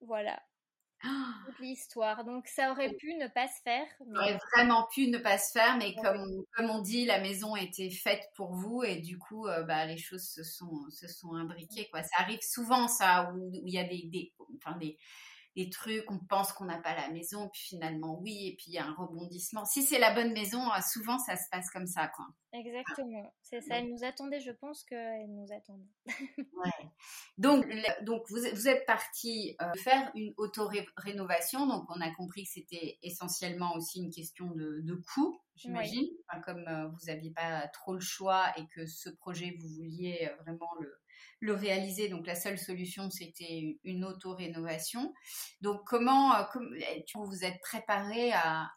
Voilà. Toute l'histoire. Donc ça aurait pu ne pas se faire. Ça aurait vraiment pu ne pas se faire, mais comme, comme on dit, la maison était faite pour vous et du coup, euh, bah, les choses se sont, se sont imbriquées. Quoi. Ça arrive souvent, ça, où il y a des, des, enfin, des, des trucs, on pense qu'on n'a pas la maison, puis finalement oui, et puis il y a un rebondissement. Si c'est la bonne maison, euh, souvent ça se passe comme ça, quoi. Exactement, c'est ça. Elle nous attendait, je pense qu'elle nous attendait. ouais. Donc, donc vous, vous êtes parti euh, faire une auto-rénovation, donc on a compris que c'était essentiellement aussi une question de, de coût, j'imagine. comme euh, vous n'aviez pas trop le choix et que ce projet, vous vouliez vraiment le le réaliser. Donc la seule solution, c'était une auto-rénovation. Donc comment, euh, eh, vous êtes préparé à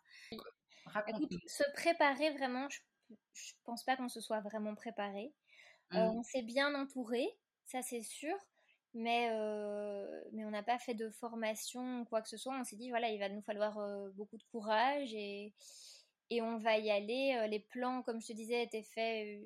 raconter Se préparer vraiment, je, ne pense pas qu'on se soit vraiment préparé. Euh, mmh. on s'est bien entouré, ça c'est sûr. mais, mais on n'a pas fait de formation ou quoi que ce soit. On s'est dit, voilà, il va nous falloir beaucoup de courage et, et on va y aller. Les plans, comme je te disais, étaient faits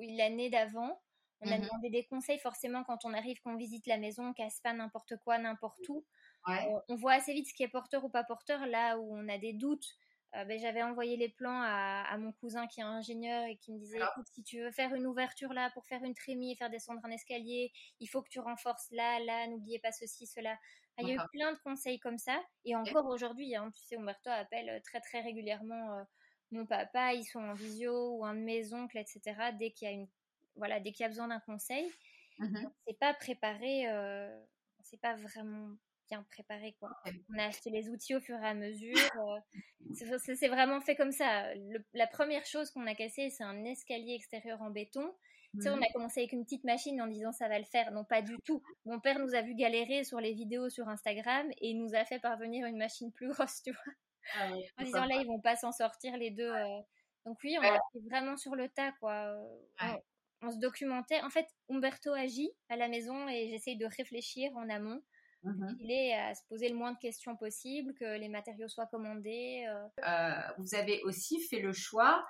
l'année d'avant. On a mmh demandé des conseils forcément quand on arrive, qu'on visite la maison, on casse pas n'importe quoi, n'importe où. on voit assez vite ce qui est porteur ou pas porteur. Là où on a des doutes, euh, ben, j'avais envoyé les plans à, mon cousin qui est ingénieur et qui me disait écoute, si tu veux faire une ouverture là pour faire une trémie et faire descendre un escalier, il faut que tu renforces là, là, n'oubliez pas ceci, cela. il y a eu plein de conseils comme ça. Et encore aujourd'hui, hein, tu sais, Umberto appelle très très régulièrement euh, mon papa, ils sont en visio ou un de mes oncles, etc. Dès qu'il y a une voilà, dès qu'il y a besoin d'un conseil, mmh c'est pas préparé, euh, c'est pas vraiment bien préparé quoi. On a acheté les outils au fur et à mesure. Euh, c'est vraiment fait comme ça. la première chose qu'on a cassée, c'est un escalier extérieur en béton. Tu sais, on mmh. a commencé avec une petite machine en disant ça va le faire. Non, pas du tout. Mon père nous a vu galérer sur les vidéos sur Instagram et il nous a fait parvenir une machine plus grosse, tu vois. Ah en disant là, ils vont pas s'en sortir les deux. Euh. Donc oui, on a fait vraiment sur le tas, quoi on se documentait. En fait, Umberto agit à la maison et j'essaye de réfléchir en amont. Mmh Il est à se poser le moins de questions possible, que les matériaux soient commandés. Euh. Euh, vous avez aussi fait le choix,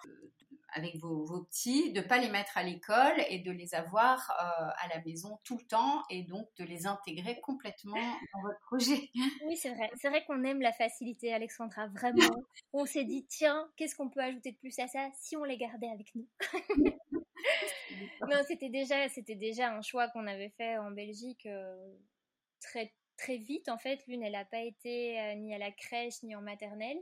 avec vos, petits, de ne pas les mettre à l'école et de les avoir euh, à la maison tout le temps et donc de les intégrer complètement dans votre projet. Oui, c'est vrai. C'est vrai qu'on aime la facilité, Alexandra, vraiment. on s'est dit, tiens, qu'est-ce qu'on peut ajouter de plus à ça si on les gardait avec nous? non, c'était déjà, c'était déjà un choix qu'on avait fait en Belgique euh, très, très vite. En fait, l'une, elle n'a pas été euh, ni à la crèche ni en maternelle.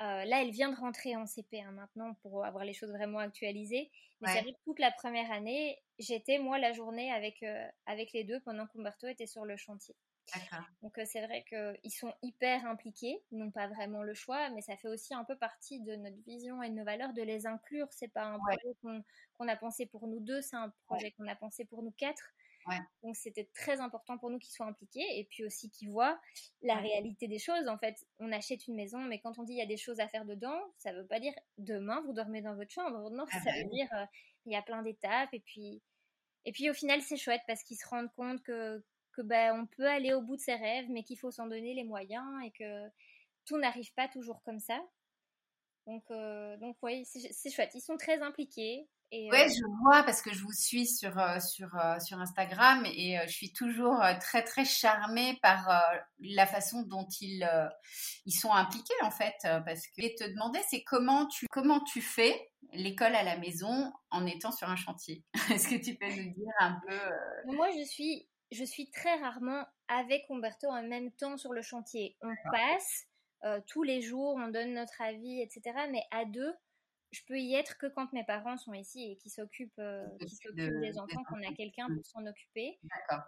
Euh, là, elle vient de rentrer en CP hein, maintenant pour avoir les choses vraiment actualisées. Mais c'est vrai que toute la première année, j'étais moi la journée avec, avec les deux pendant qu'Umberto était sur le chantier. Donc c'est vrai qu'ils sont hyper impliqués, ils n'ont pas vraiment le choix, mais ça fait aussi un peu partie de notre vision et de nos valeurs de les inclure. C'est pas un projet qu'on a pensé pour nous deux, c'est un projet qu'on a pensé pour nous quatre. Donc c'était très important pour nous qu'ils soient impliqués et puis aussi qu'ils voient la réalité des choses. En fait, on achète une maison, mais quand on dit il y a des choses à faire dedans, ça veut pas dire demain vous dormez dans votre chambre. Non, ah ça bah veut dire euh, il y a plein d'étapes et puis et puis au final c'est chouette parce qu'ils se rendent compte que que ben, on peut aller au bout de ses rêves, mais qu'il faut s'en donner les moyens et que tout n'arrive pas toujours comme ça. Donc, euh, donc oui, c'est chouette. Ils sont très impliqués. Et, ouais, euh, je vois parce que je vous suis sur, euh, sur, sur Instagram et je suis toujours très très charmée par la façon dont ils, ils sont impliqués en fait. Parce que je te demander, c'est comment tu, comment tu fais l'école à la maison en étant sur un chantier? Est-ce que tu peux nous dire un peu Moi, je suis je suis très rarement avec Umberto en même temps sur le chantier. On passe euh, tous les jours, on donne notre avis, etc. Mais à deux, je peux y être que quand mes parents sont ici et qui s'occupent euh, des enfants, qu'on a quelqu'un pour s'en occuper.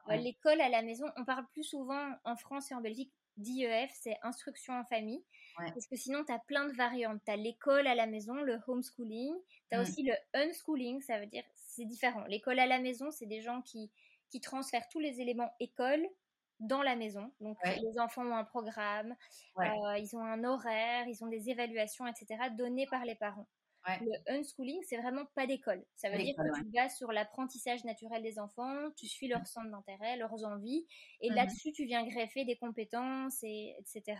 Euh, l'école à la maison, on parle plus souvent en France et en Belgique d'IEF, c'est instruction en famille. Parce que sinon, tu as plein de variantes. Tu as l'école à la maison, le homeschooling. Tu as mm. aussi le unschooling, ça veut dire c'est différent. L'école à la maison, c'est des gens qui qui transfèrent tous les éléments école dans la maison. Donc les enfants ont un programme, euh, ils ont un horaire, ils ont des évaluations, etc. données par les parents. Le unschooling, c'est vraiment pas d'école. Ça veut dire que tu bases sur l'apprentissage naturel des enfants, tu suis leur centre d'intérêt, leurs envies, et mmh là-dessus, tu viens greffer des compétences, et, etc.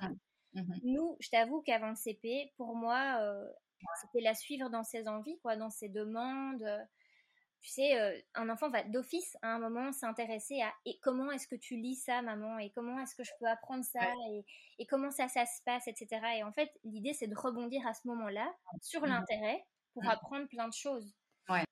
Mmh. Mmh Nous, je t'avoue qu'avant le CP, pour moi, euh, c'était la suivre dans ses envies, quoi, dans ses demandes tu sais, euh, un enfant va d'office à un moment s'intéresser à et comment est-ce que tu lis ça, maman, et comment est-ce que je peux apprendre ça, et, comment ça, ça se passe, etc. Et en fait, l'idée, c'est de rebondir à ce moment-là sur mmh l'intérêt pour mmh. apprendre plein de choses. Ouais.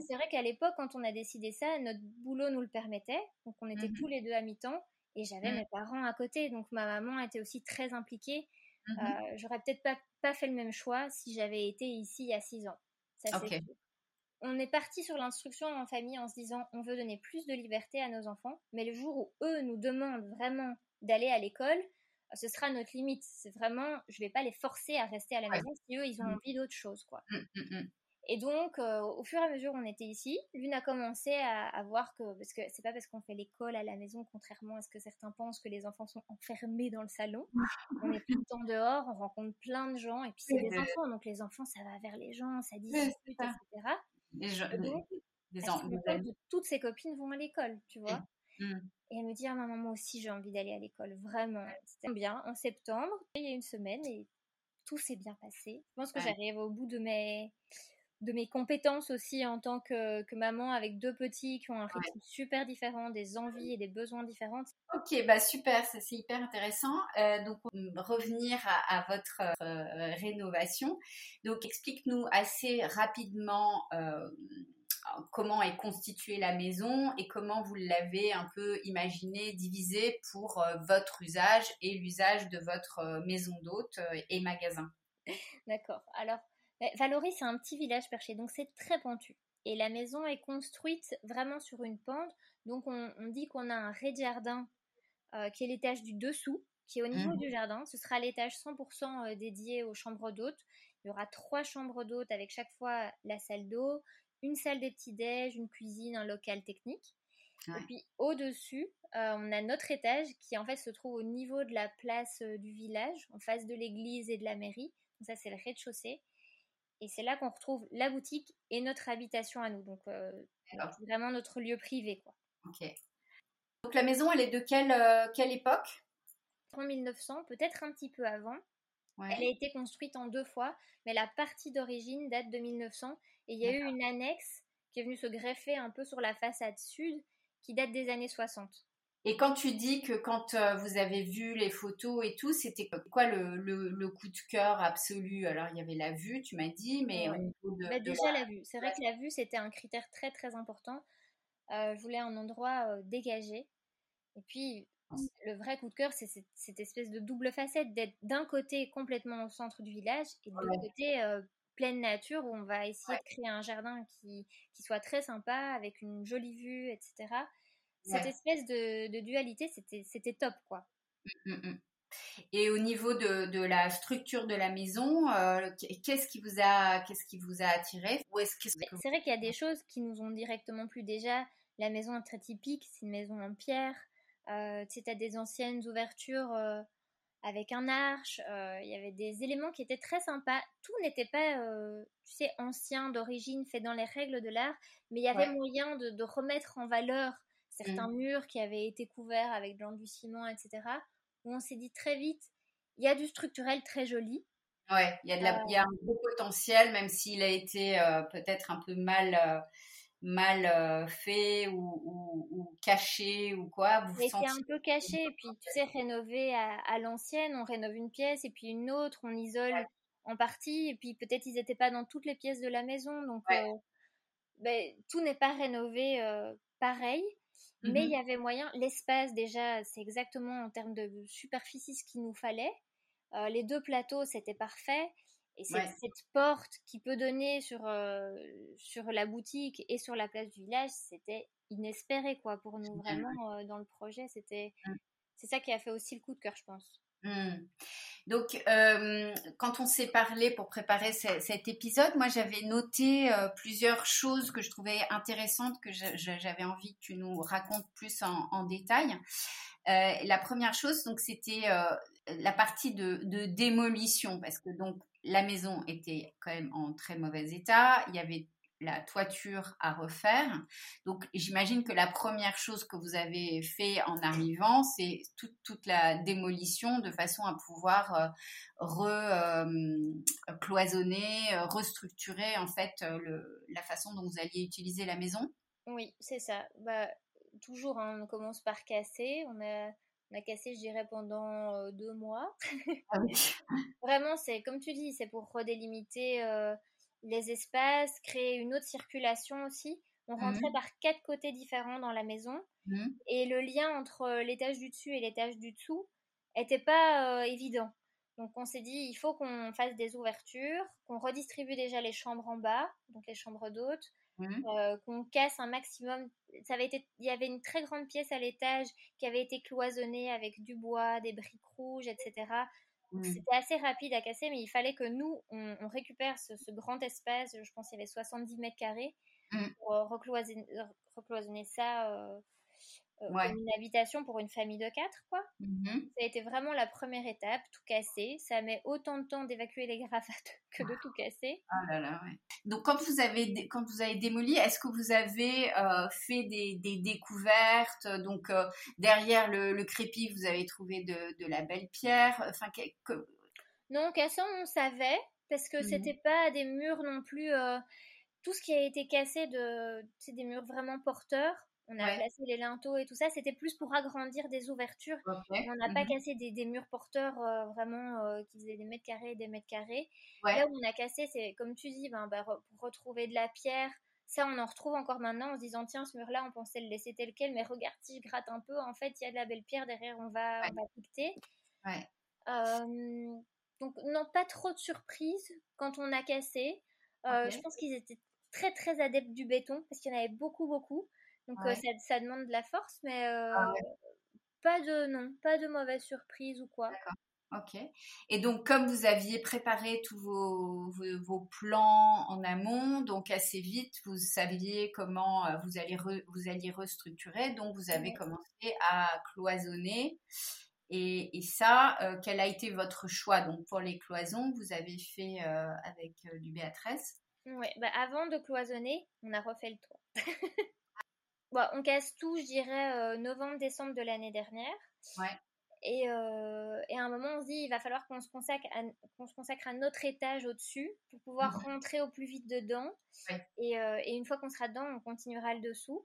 c'est vrai qu'à l'époque, quand on a décidé ça, notre boulot nous le permettait. Donc, on était mmh tous les deux à mi-temps, et j'avais mes parents à côté. Donc, ma maman était aussi très impliquée. Euh, j'aurais peut-être pas, pas fait le même choix si j'avais été ici il y a six ans. Ça, c'est on est parti sur l'instruction en famille en se disant on veut donner plus de liberté à nos enfants, mais le jour où eux nous demandent vraiment d'aller à l'école, ce sera notre limite. C'est vraiment, je vais pas les forcer à rester à la maison si eux ils ont mmh. envie d'autre chose, quoi. Mmh, mmh, et donc, euh, au fur et à mesure on était ici, l'une a commencé à, voir que, parce que c'est pas parce qu'on fait l'école à la maison, contrairement à ce que certains pensent, que les enfants sont enfermés dans le salon. on est tout le temps dehors, on rencontre plein de gens, et puis c'est des enfants, donc les enfants, ça va vers les gens, ça discute, etc. Gens, toutes ses copines vont à l'école, tu vois? Mmh. Et elle me dit, ah maman, moi aussi j'ai envie d'aller à l'école, vraiment. C'était bien, en septembre, il y a une semaine, et tout s'est bien passé. Je pense que j'arrive au bout de mes, de mes compétences aussi en tant que, que, maman avec deux petits qui ont un rythme super différent, des envies et des besoins différents. Ok, bah super, c'est hyper intéressant. Euh, donc revenir à, votre euh, rénovation. Donc explique-nous assez rapidement euh, comment est constituée la maison et comment vous l'avez un peu imaginé, divisé pour votre usage et l'usage de votre maison d'hôte et magasin. D'accord. Alors Valoris, c'est un petit village perché, donc c'est très pentu. Et la maison est construite vraiment sur une pente. Donc on, dit qu'on a un rez-de-jardin euh, qui est l'étage du dessous, qui est au niveau mmh. du jardin. Ce sera l'étage 100% euh, dédié aux chambres d'hôtes. Il y aura trois chambres d'hôtes avec chaque fois la salle d'eau, une salle des petits-déj, une cuisine, un local technique. Et puis au-dessus, euh, on a notre étage qui en fait se trouve au niveau de la place du village, en face de l'église et de la mairie. Donc ça c'est le rez-de-chaussée. Et c'est là qu'on retrouve la boutique et notre habitation à nous. Donc, euh, vraiment notre lieu privé. Quoi. Ok. Donc, la maison, elle est de quelle, euh, quelle époque? En 1900, peut-être un petit peu avant. Elle a été construite en deux fois, mais la partie d'origine date de 1900. Et il y a eu une annexe qui est venue se greffer un peu sur la façade sud qui date des années 60. Et quand tu dis que quand euh, vous avez vu les photos et tout, c'était quoi le, coup de cœur absolu? Alors, il y avait la vue, tu m'as dit, mais au niveau de. Bah, déjà, la... vue. C'est vrai que la vue, c'était un critère très, très important. Euh, je voulais un endroit euh, dégagé. Et puis, le vrai coup de cœur, c'est cette, espèce de double facette d'être d'un côté complètement au centre du village et de l'autre côté pleine nature où on va essayer de créer un jardin qui, qui soit très sympa avec une jolie vue, etc cette espèce de, dualité, c'était top, quoi. Mmh, mmh, mmh. Et au niveau de, la structure de la maison, euh, qu'est-ce qui vous a qu'est-ce qui vous a attiré? C'est vrai qu'il y a des choses qui nous ont directement plu déjà. La maison est très typique, c'est une maison en pierre. Euh, tu as des anciennes ouvertures euh, avec un arche. Euh, il y avait des éléments qui étaient très sympas. Tout n'était pas, tu sais, ancien, d'origine, fait dans les règles de l'art, mais il y avait moyen de, de, remettre en valeur certains mmh. murs qui avaient été couverts avec du ciment, etc. Où on s'est dit très vite, il y a du structurel très joli. Ouais, il y a, de la, il y a un beau potentiel, même s'il a été euh, peut-être un peu mal, euh, mal euh, fait ou, ou, caché ou quoi. Vous il un peu caché, et puis tu sais, rénover à, à l'ancienne, on rénove une pièce et puis une autre, on isole en partie, et puis peut-être ils n'étaient pas dans toutes les pièces de la maison, donc ben, tout n'est pas rénové pareil. Mais il mmh y avait moyen, l'espace déjà, c'est exactement en termes de superficie ce qu'il nous fallait. Euh, les deux plateaux, c'était parfait. Et cette, porte qui peut donner sur, euh, sur la boutique et sur la place du village, c'était inespéré quoi pour nous vraiment euh, dans le projet. C'était c'est ça qui a fait aussi le coup de cœur, je pense. Mmh. Donc, euh, quand on s'est parlé pour préparer cet épisode, moi j'avais noté euh, plusieurs choses que je trouvais intéressantes, que j'avais envie que tu nous racontes plus en, détail. Euh, la première chose, donc, c'était la partie de, de, démolition, parce que donc la maison était quand même en très mauvais état. Il y avait la toiture à refaire. Donc j'imagine que la première chose que vous avez fait en arrivant, c'est toute, la démolition de façon à pouvoir euh, recloisonner, euh, euh, restructurer en fait la façon dont vous alliez utiliser la maison. Oui, c'est ça. Bah, toujours, hein, on commence par casser. On a, on a cassé, je dirais, pendant deux mois. Ah Vraiment, c'est comme tu dis, c'est pour redélimiter les espaces, créer une autre circulation aussi. On mmh. rentrait par quatre côtés différents dans la maison mmh. et le lien entre euh, l'étage du dessus et l'étage du dessous était pas euh, évident. Donc on s'est dit il faut qu'on fasse des ouvertures, qu'on redistribue déjà les chambres en bas, donc les chambres d'hôtes, mmh. euh, qu'on casse un maximum. Ça avait été, il y avait une très grande pièce à l'étage qui avait été cloisonnée avec du bois, des briques rouges, etc. Mmh. C'était assez rapide à casser, mais il fallait que nous, on, récupère ce, grand espace, je pense qu'il y avait 70 mètres carrés, mmh. pour euh, recloisonner, ça euh, euh, une habitation pour une famille de quatre, quoi. Mmh ça a été vraiment la première étape, tout casser. Ça met autant de temps d'évacuer les gravates que de tout casser. Ah là là, ouais. Donc quand vous avez quand vous avez démoli, est-ce que vous avez euh, fait des, découvertes? Donc euh, derrière le, crépi, vous avez trouvé de, la belle pierre. Enfin, que... non, cassant, on savait parce que mmh c'était pas des murs non plus. tout ce qui a été cassé de, c'est des murs vraiment porteurs. On a placé les linteaux et tout ça. C'était plus pour agrandir des ouvertures. On n'a pas mmh cassé des, murs porteurs euh, vraiment euh, qui faisaient des mètres carrés et des mètres carrés. Là où on a cassé, c'est comme tu dis, ben, bah, pour retrouver de la pierre. Ça, on en retrouve encore maintenant en se disant tiens, ce mur-là, on pensait le laisser tel quel, mais regarde, si je gratte un peu, en fait, il y a de la belle pierre derrière, on va, on va piqueter. donc, non, pas trop de surprises quand on a cassé. Euh, je pense qu'ils étaient très très adeptes du béton parce qu'il y en avait beaucoup beaucoup. Donc ça, demande de la force, mais ah pas de non, pas de mauvaise surprise ou quoi. D'accord. Ok. Et donc, comme vous aviez préparé tous vos, vos, plans en amont, donc assez vite, vous saviez comment vous, allez vous alliez restructurer, donc vous avez commencé à cloisonner. Et, et ça, quel a été votre choix? Donc, pour les cloisons, vous avez fait avec du Béatrice Oui, bah avant de cloisonner, on a refait le toit. Bah, on casse tout, je dirais, euh, novembre-décembre de l'année dernière. Ouais. Et, euh, et, à un moment, on se dit, il va falloir qu'on se consacre à, qu'on se consacre à notre étage au-dessus pour pouvoir rentrer au plus vite dedans. Et, euh, et, une fois qu'on sera dedans, on continuera le dessous.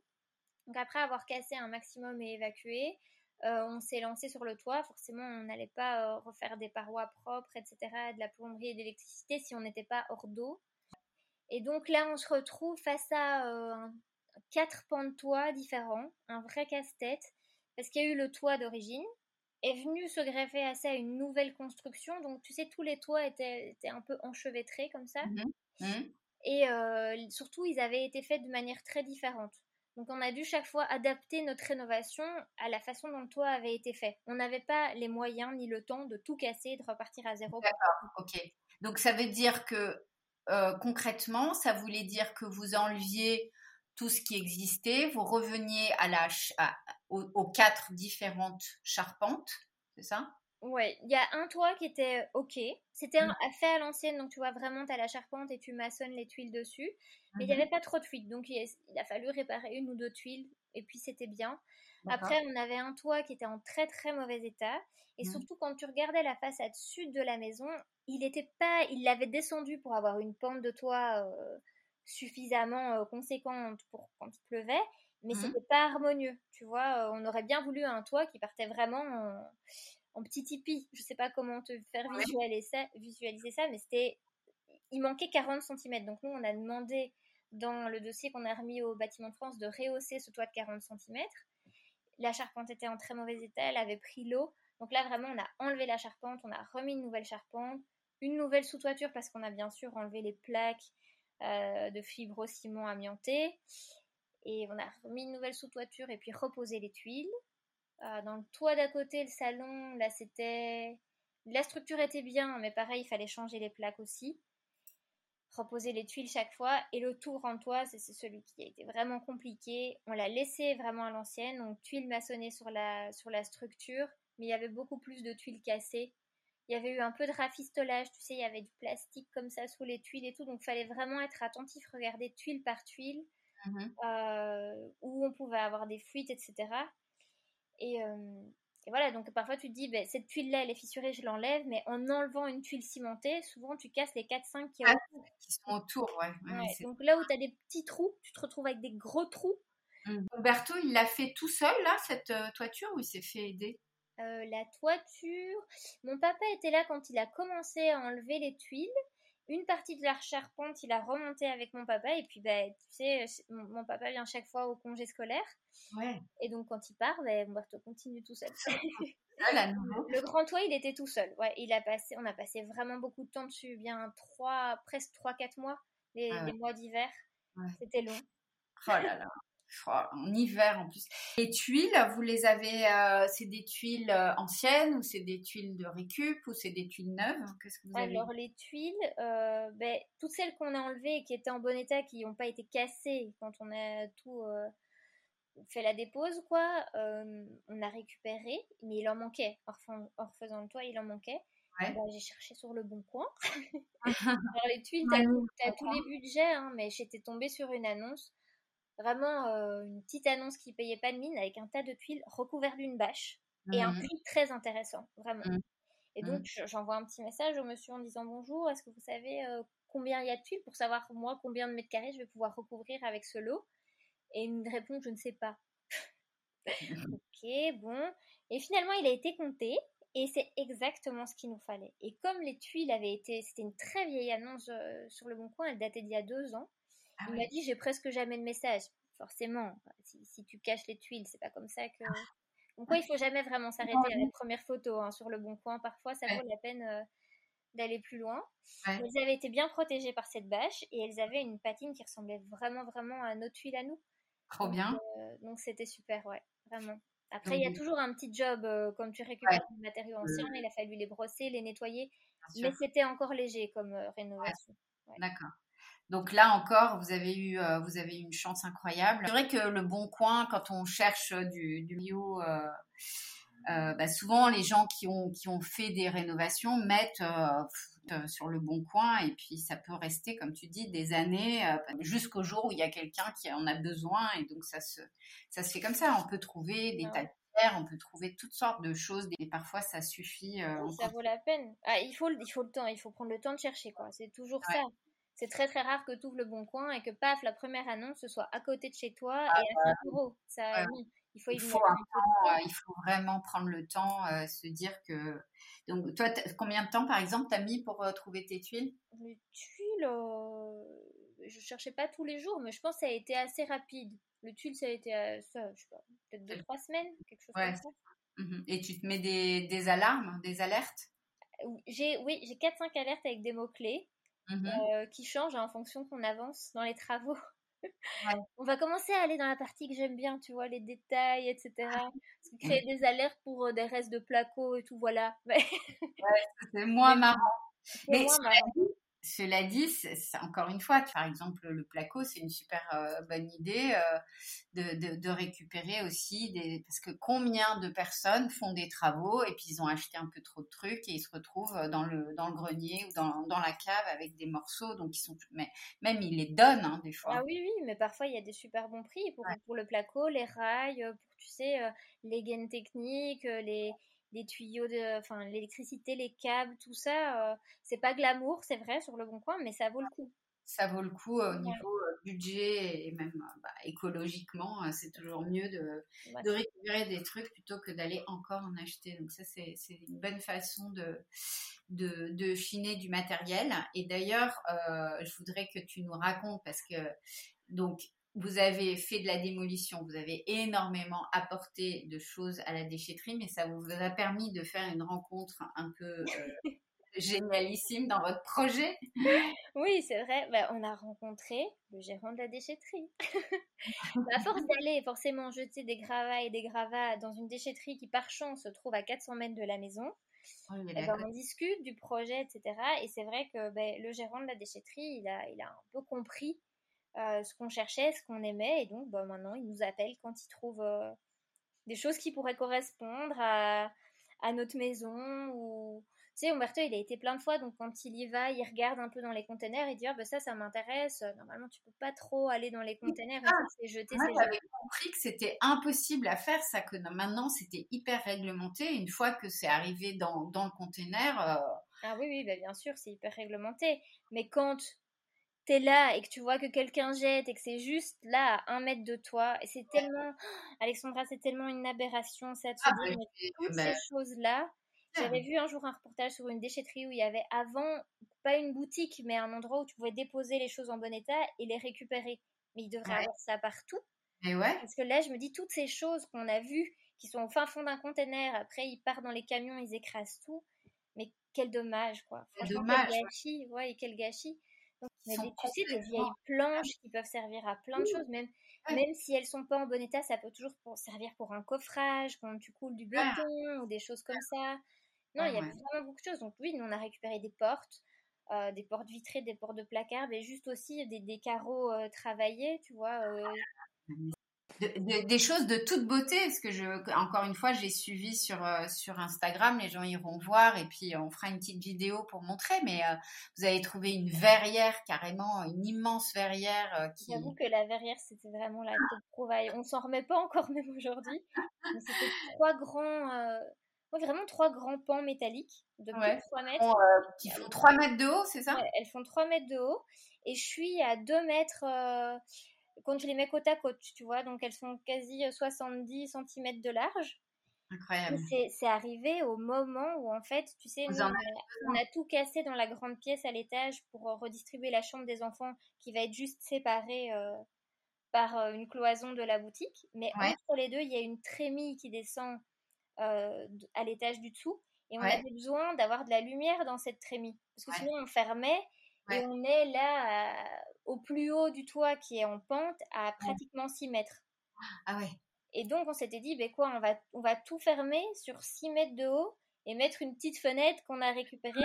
Donc après avoir cassé un maximum et évacué, on s'est lancé sur le toit. Forcément, on n'allait pas refaire des parois propres, etc., de la plomberie et de l'électricité si on n'était pas hors d'eau. Et donc là, on se retrouve face à un quatre pans de toit différents, un vrai casse-tête, parce qu'il y a eu le toit d'origine, est venu se greffer à ça une nouvelle construction. Donc, tu sais, tous les toits étaient, un peu enchevêtrés comme ça. Mmh mmh. Et euh, surtout, ils avaient été faits de manière très différente. Donc, on a dû chaque fois adapter notre rénovation à la façon dont le toit avait été fait. On n'avait pas les moyens ni le temps de tout casser et de repartir à zéro. D'accord, ok. Donc, ça veut dire que euh, concrètement, ça voulait dire que vous enleviez tout ce qui existait, vous reveniez à la, aux, quatre différentes charpentes, c'est ça? Ouais, il y a un toit qui était ok. C'était mmh. fait à l'ancienne, donc tu vois vraiment, tu as la charpente et tu maçonnes les tuiles dessus. Mais il n'y mmh avait pas trop de fuite, donc il, a fallu réparer une ou deux tuiles et puis c'était bien. Après, on avait un toit qui était en très très mauvais état. Et mmh. surtout, quand tu regardais la façade sud de la maison, il était pas, il l'avait descendu pour avoir une pente de toit euh, suffisamment conséquente pour quand il pleuvait, mais mmh. c'était pas harmonieux. Tu vois, on aurait bien voulu un toit qui partait vraiment en, petit tipi. Je sais pas comment te faire visualiser ça, visualiser ça mais c'était. Il manquait 40 cm. Donc nous, on a demandé dans le dossier qu'on a remis au bâtiment de France de rehausser ce toit de 40 cm. La charpente était en très mauvais état, elle avait pris l'eau. Donc là, vraiment, on a enlevé la charpente, on a remis une nouvelle charpente, une nouvelle sous-toiture parce qu'on a bien sûr enlevé les plaques de fibro-ciment amianté. Et on a remis une nouvelle sous-toiture et puis reposé les tuiles. Euh, dans le toit d'à côté, le salon, là c'était. La structure était bien, mais pareil, il fallait changer les plaques aussi. Reposer les tuiles chaque fois. Et le tour en toit, c'est celui qui a été vraiment compliqué. On l'a laissé vraiment à l'ancienne, donc tuiles maçonnées sur la, sur la structure, mais il y avait beaucoup plus de tuiles cassées il y avait eu un peu de rafistolage, tu sais, il y avait du plastique comme ça sous les tuiles et tout, donc il fallait vraiment être attentif, regarder tuile par tuile, mmh euh, où on pouvait avoir des fuites, etc. Euh, et, voilà, donc parfois tu te dis, ben, cette tuile-là, elle est fissurée, je l'enlève, mais en enlevant une tuile cimentée, souvent tu casses les 4-5 qui, ah, qui, sont autour. Ouais. donc là où tu as des petits trous, tu te retrouves avec des gros trous. Mmh. Humberto, il l'a fait tout seul, là, cette euh, toiture, ou il s'est fait aider? Euh, la toiture. Mon papa était là quand il a commencé à enlever les tuiles. Une partie de la charpente, il a remonté avec mon papa. Et puis, bah, tu sais, mon papa vient chaque fois au congé scolaire. Ouais. Et donc, quand il part, bah, te continue tout seul. Ah, le grand toit, il était tout seul. Ouais, il a passé, on a passé vraiment beaucoup de temps dessus, bien trois, presque 3-4 mois, les, ah les mois d'hiver. C'était long. Oh là là en hiver en plus. Les tuiles, vous les avez, euh, c'est des tuiles euh, anciennes ou c'est des tuiles de récup ou c'est des tuiles neuves? Qu'est-ce que vous avez Alors les tuiles, euh, ben, toutes celles qu'on a enlevées et qui étaient en bon état, qui n'ont pas été cassées quand on a tout fait la dépose, quoi. on a récupéré, mais il en manquait. En, refaisant le toit, il en manquait. Bah, j'ai cherché sur le bon coin. Alors, les tuiles, tu as, tous les budgets, hein, mais j'étais tombée sur une annonce. Vraiment une petite annonce qui payait pas de mine avec un tas de tuiles recouvertes d'une bâche et un mmh prix très intéressant, vraiment. Mmh. Et donc, mmh. j'envoie un petit message au monsieur en disant bonjour, est-ce que vous savez combien il y a de tuiles pour savoir moi combien de mètres carrés je vais pouvoir recouvrir avec ce lot? Et il me répond je ne sais pas. ok, bon. Et finalement, il a été compté et c'est exactement ce qu'il nous fallait. Et comme les tuiles avaient été, c'était une très vieille annonce sur le Bon Coin, elle datait d'il y a deux ans. Ah il m'a dit j'ai presque jamais de message. Forcément, si, tu caches les tuiles, c'est pas comme ça que. Ah. Donc il faut jamais vraiment s'arrêter à la première photo hein, sur le Bon Coin. Parfois, ça vaut la peine d'aller plus loin. Elles avaient été bien protégées par cette bâche et elles avaient une patine qui ressemblait vraiment, vraiment à notre tuile à nous. Trop bien. Euh, donc c'était super, ouais, vraiment. Après, il y a toujours un petit job euh, comme tu récupères des matériaux anciens, il a fallu les brosser, les nettoyer, mais c'était encore léger comme euh, rénovation. D'accord. Donc là encore, vous avez eu, vous avez une chance incroyable. C'est vrai que le bon coin, quand on cherche du, du bio, euh, bah, souvent les gens qui ont, qui ont fait des rénovations mettent euh, euh, sur le bon coin et puis ça peut rester, comme tu dis, des années jusqu'au jour où il y a quelqu'un qui en a besoin et donc ça se, ça se fait comme ça. On peut trouver des tas de pierres, on peut trouver toutes sortes de choses et parfois ça suffit. ça vaut la peine. Ah, il, faut, il faut le temps, il faut prendre le temps de chercher quoi. C'est toujours ça. C'est très très rare que tu ouvres le bon coin et que paf, la première annonce ce soit à côté de chez toi ah, et à 5 euros. Ça, il faut, il faut, vraiment prendre le temps, euh, se dire que. Donc, toi, combien de temps, par exemple, t'as mis pour euh, trouver tes tuiles? Les tuiles, euh, je cherchais pas tous les jours, mais je pense que ça a été assez rapide. Le tuile, ça a été, ça, je sais pas, peut-être deux, trois semaines, quelque chose comme ça. Mmh Et tu te mets des, des alarmes, des alertes? J'ai, Oui, j'ai 4-5 alertes avec des mots-clés mmh qui changent en fonction qu'on avance dans les travaux. On va commencer à aller dans la partie que j'aime bien, tu vois, les détails, etc. créer des alertes pour euh, des restes de placo et tout, voilà. c'est moins marrant. Mais moins marrant. Cela dit, encore une fois, par exemple, le placo, c'est une super euh, bonne idée euh, de, de, récupérer aussi des. Parce que combien de personnes font des travaux et puis ils ont acheté un peu trop de trucs et ils se retrouvent dans le, dans le grenier ou dans, dans la cave avec des morceaux. Donc, ils sont. Mais même ils les donnent, hein, des fois. Ah oui, oui, mais parfois il y a des super bons prix pour, pour le placo, les rails, pour, tu sais, les gaines techniques, les les tuyaux de, enfin l'électricité, les câbles, tout ça, euh, c'est pas glamour, c'est vrai sur le bon coin, mais ça vaut le coup. Ça vaut le coup au niveau euh, budget et même euh, bah, écologiquement, c'est toujours mieux de, de, récupérer des trucs plutôt que d'aller encore en acheter. Donc ça, c'est une bonne façon de, de, de, chiner du matériel. Et d'ailleurs, je voudrais que tu nous racontes parce que donc vous avez fait de la démolition, vous avez énormément apporté de choses à la déchetterie, mais ça vous a permis de faire une rencontre un peu euh, génialissime dans votre projet. Oui, c'est vrai. Bah, on a rencontré le gérant de la déchetterie. à force d'aller forcément jeter des gravats et des gravats dans une déchetterie qui, par chance, se trouve à 400 mètres de la maison, eh ben, on discute du projet, etc. Et c'est vrai que ben, le gérant de la déchetterie, il a, il a un peu compris ce qu'on cherchait, ce qu'on aimait. Et donc, bah, maintenant, il nous appelle quand il trouve euh, des choses qui pourraient correspondre à, à notre maison. Ou... Tu sais, Umberto, il a été plein de fois, donc quand il y va, il regarde un peu dans les containers et dit ah, bah, ça, ça m'intéresse. Normalement, tu peux pas trop aller dans les containers. Ah, c'est jeté. Moi, j'avais compris que c'était impossible à faire, ça, que maintenant, c'était hyper réglementé. Une fois que c'est arrivé dans, dans le container. Euh, ah oui, oui, bah, bien sûr, c'est hyper réglementé. Mais quand t'es là et que tu vois que quelqu'un jette et que c'est juste là à un mètre de toi, et c'est tellement, Alexandra, c'est tellement une aberration, ça, ah, dire, toutes ces choses-là. J'avais vu un jour un reportage sur une déchetterie où il y avait avant, pas une boutique, mais un endroit où tu pouvais déposer les choses en bon état et les récupérer. Mais il devrait avoir ça partout. Et ouais. Parce que là, je me dis, toutes ces choses qu'on a vues, qui sont au fin fond d'un container, après ils partent dans les camions, ils écrasent tout. Mais quel dommage, quoi. Dommage. Quel gâchis, ouais, et quel gâchis. Mais tu sais, des vieilles planches qui peuvent servir à plein de choses, même, même si elles sont pas en bon état, ça peut toujours pour, servir pour un coffrage, quand tu coules du béton ou des choses comme ça. Non, il y a vraiment beaucoup de choses. Donc oui, nous on a récupéré des portes, euh, des portes vitrées, des portes de placard, mais juste aussi des, des carreaux euh, travaillés, tu vois. Euh. Des choses de toute beauté, parce que je, encore une fois, j'ai suivi sur, euh, sur Instagram, les gens iront voir et puis on fera une petite vidéo pour montrer, mais euh, vous avez trouvé une verrière carrément, une immense verrière. Euh, qui... J'avoue que la verrière, c'était vraiment la tête trouvaille. On s'en remet pas encore même aujourd'hui. C'était trois grands, vraiment trois grands pans métalliques de plus de 3 mètres. qui font 3 mètres de haut, c'est ça? Elles font 3 mètres de haut et je suis à 2 mètres quand tu les mets côte à côte, tu vois, donc elles sont quasi 70 euh, cm de large. Incroyable. C'est arrivé au moment où, en fait, tu sais, on, a, tout cassé dans la grande pièce à l'étage pour euh, redistribuer la chambre des enfants qui va être juste séparée euh, par une cloison de la boutique. Mais entre les deux, il y a une trémie qui descend à l'étage du dessous. Et on avait besoin d'avoir de la lumière dans cette trémie. Parce que sinon, on fermait et on est là au plus haut du toit qui est en pente à pratiquement 6 mètres. Ah ouais. Et donc on s'était dit, ben quoi, on va, on va tout fermer sur 6 mètres de haut et mettre une petite fenêtre qu'on a récupérée.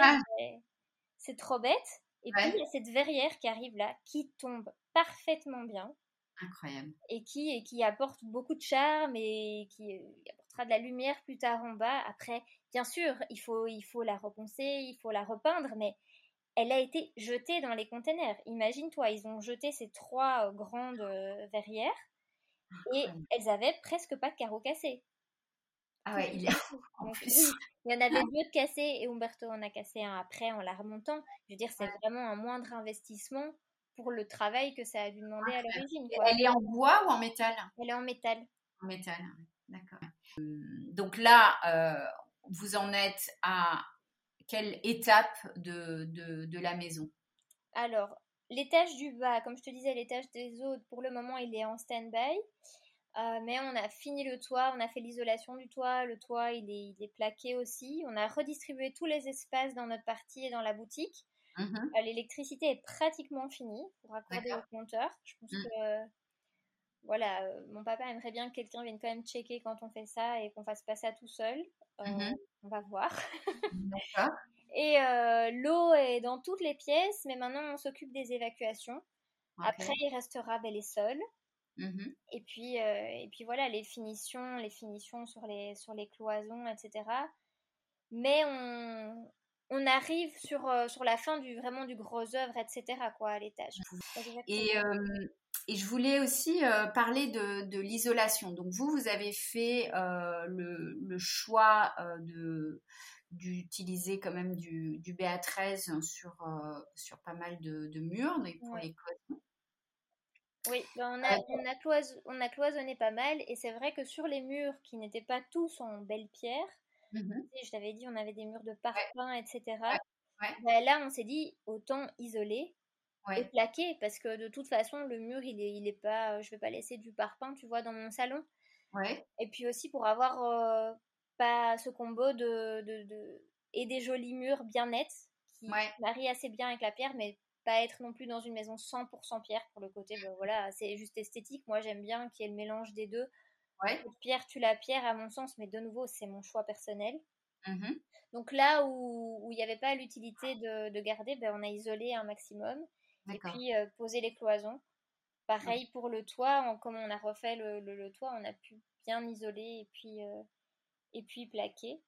C'est trop bête. Et puis il y a cette verrière qui arrive là, qui tombe parfaitement bien. Incroyable. Et qui, et qui apporte beaucoup de charme et qui apportera de la lumière plus tard en bas. Après, bien sûr, il faut, il faut la reponcer, il faut la repeindre, mais elle a été jetée dans les containers. Imagine-toi, ils ont jeté ces trois euh, grandes euh, verrières et elles avaient presque pas de carreaux cassés. Ah ouais, il y, en il y en avait deux de cassés et Umberto en a cassé un après en la remontant. Je veux dire, c'est vraiment un moindre investissement pour le travail que ça a dû demander à l'origine. Elle est en bois ou en métal? Elle est en métal. En métal, d'accord. Donc là, euh, vous en êtes à quelle étape de, de, la maison? Alors, l'étage du bas, comme je te disais, l'étage des autres, pour le moment, il est en stand-by. Euh, mais on a fini le toit, on a fait l'isolation du toit, le toit il est, il est, plaqué aussi. On a redistribué tous les espaces dans notre partie et dans la boutique. Mmh euh, l'électricité est pratiquement finie pour accorder au compteur. Je pense mmh. que voilà, euh, mon papa aimerait bien que quelqu'un vienne quand même checker quand on fait ça et qu'on fasse pas ça tout seul. Mmh on va voir. et euh, l'eau est dans toutes les pièces, mais maintenant on s'occupe des évacuations. Après, il restera bel et sol. Mmh et puis, euh, et puis voilà, les finitions, les finitions sur les, sur les cloisons, etc. Mais on, on arrive sur, euh, sur la fin du, vraiment du gros œuvre, etc. quoi, à l'étage. Et, et je voulais aussi euh, parler de, l'isolation. Donc vous, vous avez fait euh, le, choix euh, de d'utiliser quand même du, du BA13 sur, sur pas mal de, murs pour les cloisons. Oui, ben, on, a, on, a cloisonné pas mal. Et c'est vrai que sur les murs qui n'étaient pas tous en belle pierre, mmh je t'avais dit on avait des murs de parfum, etc. Ben, là on s'est dit autant isoler et plaqué parce que de toute façon le mur il est il est pas je vais pas laisser du parpaing tu vois dans mon salon. Ouais. et puis aussi pour avoir euh, pas ce combo de, de, et des jolis murs bien nets qui marient assez bien avec la pierre mais pas être non plus dans une maison 100% pierre pour le côté voilà c'est juste esthétique. Moi j'aime bien qu'il y ait le mélange des deux. Ouais. pierre tu la pierre à mon sens mais de nouveau c'est mon choix personnel. Mmh donc là où il n'y avait pas l'utilité de, de garder, ben on a isolé un maximum et puis euh, poser les cloisons. Pareil pour le toit, comme on a refait le, le, toit, on a pu bien isoler et puis, euh, et puis plaquer.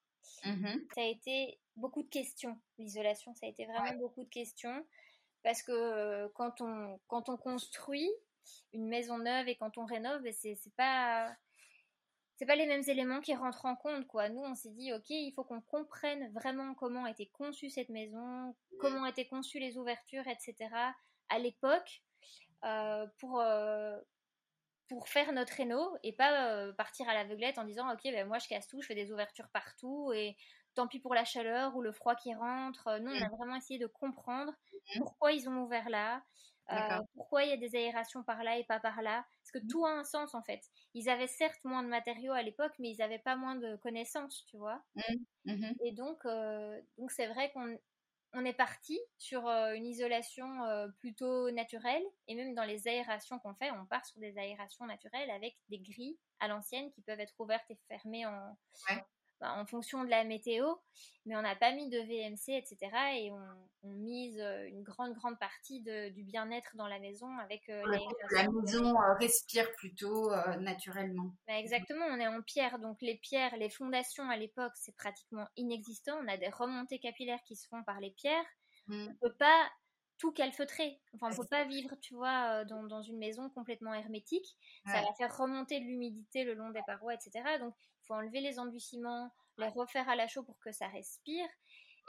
Mmh ça a été beaucoup de questions, l'isolation, ça a été vraiment beaucoup de questions. Parce que euh, quand, on, quand on construit une maison neuve et quand on rénove, ben, c'est pas c'est pas les mêmes éléments qui rentrent en compte quoi. Nous on s'est dit ok il faut qu'on comprenne vraiment comment a été conçue cette maison, comment étaient conçues les ouvertures etc à l'époque euh, pour, euh, pour faire notre réno et pas euh, partir à l'aveuglette en disant ok ben moi je casse tout, je fais des ouvertures partout et tant pis pour la chaleur ou le froid qui rentre. Nous on a mmh. vraiment essayé de comprendre mmh. pourquoi ils ont ouvert là. pourquoi il y a des aérations par là et pas par là Parce que mmh. tout a un sens en fait. Ils avaient certes moins de matériaux à l'époque, mais ils n'avaient pas moins de connaissances, tu vois. Et donc, donc c'est vrai qu'on on est parti sur euh, une isolation euh, plutôt naturelle. Et même dans les aérations qu'on fait, on part sur des aérations naturelles avec des grilles à l'ancienne qui peuvent être ouvertes et fermées en, bah, en fonction de la météo, mais on n'a pas mis de VMC, etc. Et on, mise euh, une grande, grande partie du bien-être dans la maison avec euh, La maison euh, respire plutôt naturellement. Bah, exactement, on est en pierre, donc les pierres, les fondations à l'époque, c'est pratiquement inexistant. On a des remontées capillaires qui se font par les pierres. Mmh. On ne peut pas tout calfeutrer. Enfin, on ne peut pas vivre, tu vois, dans, une maison complètement hermétique. Ça va faire remonter de l'humidité le long des parois, etc. Donc, faut enlever les endurciments, les refaire à la chaux pour que ça respire.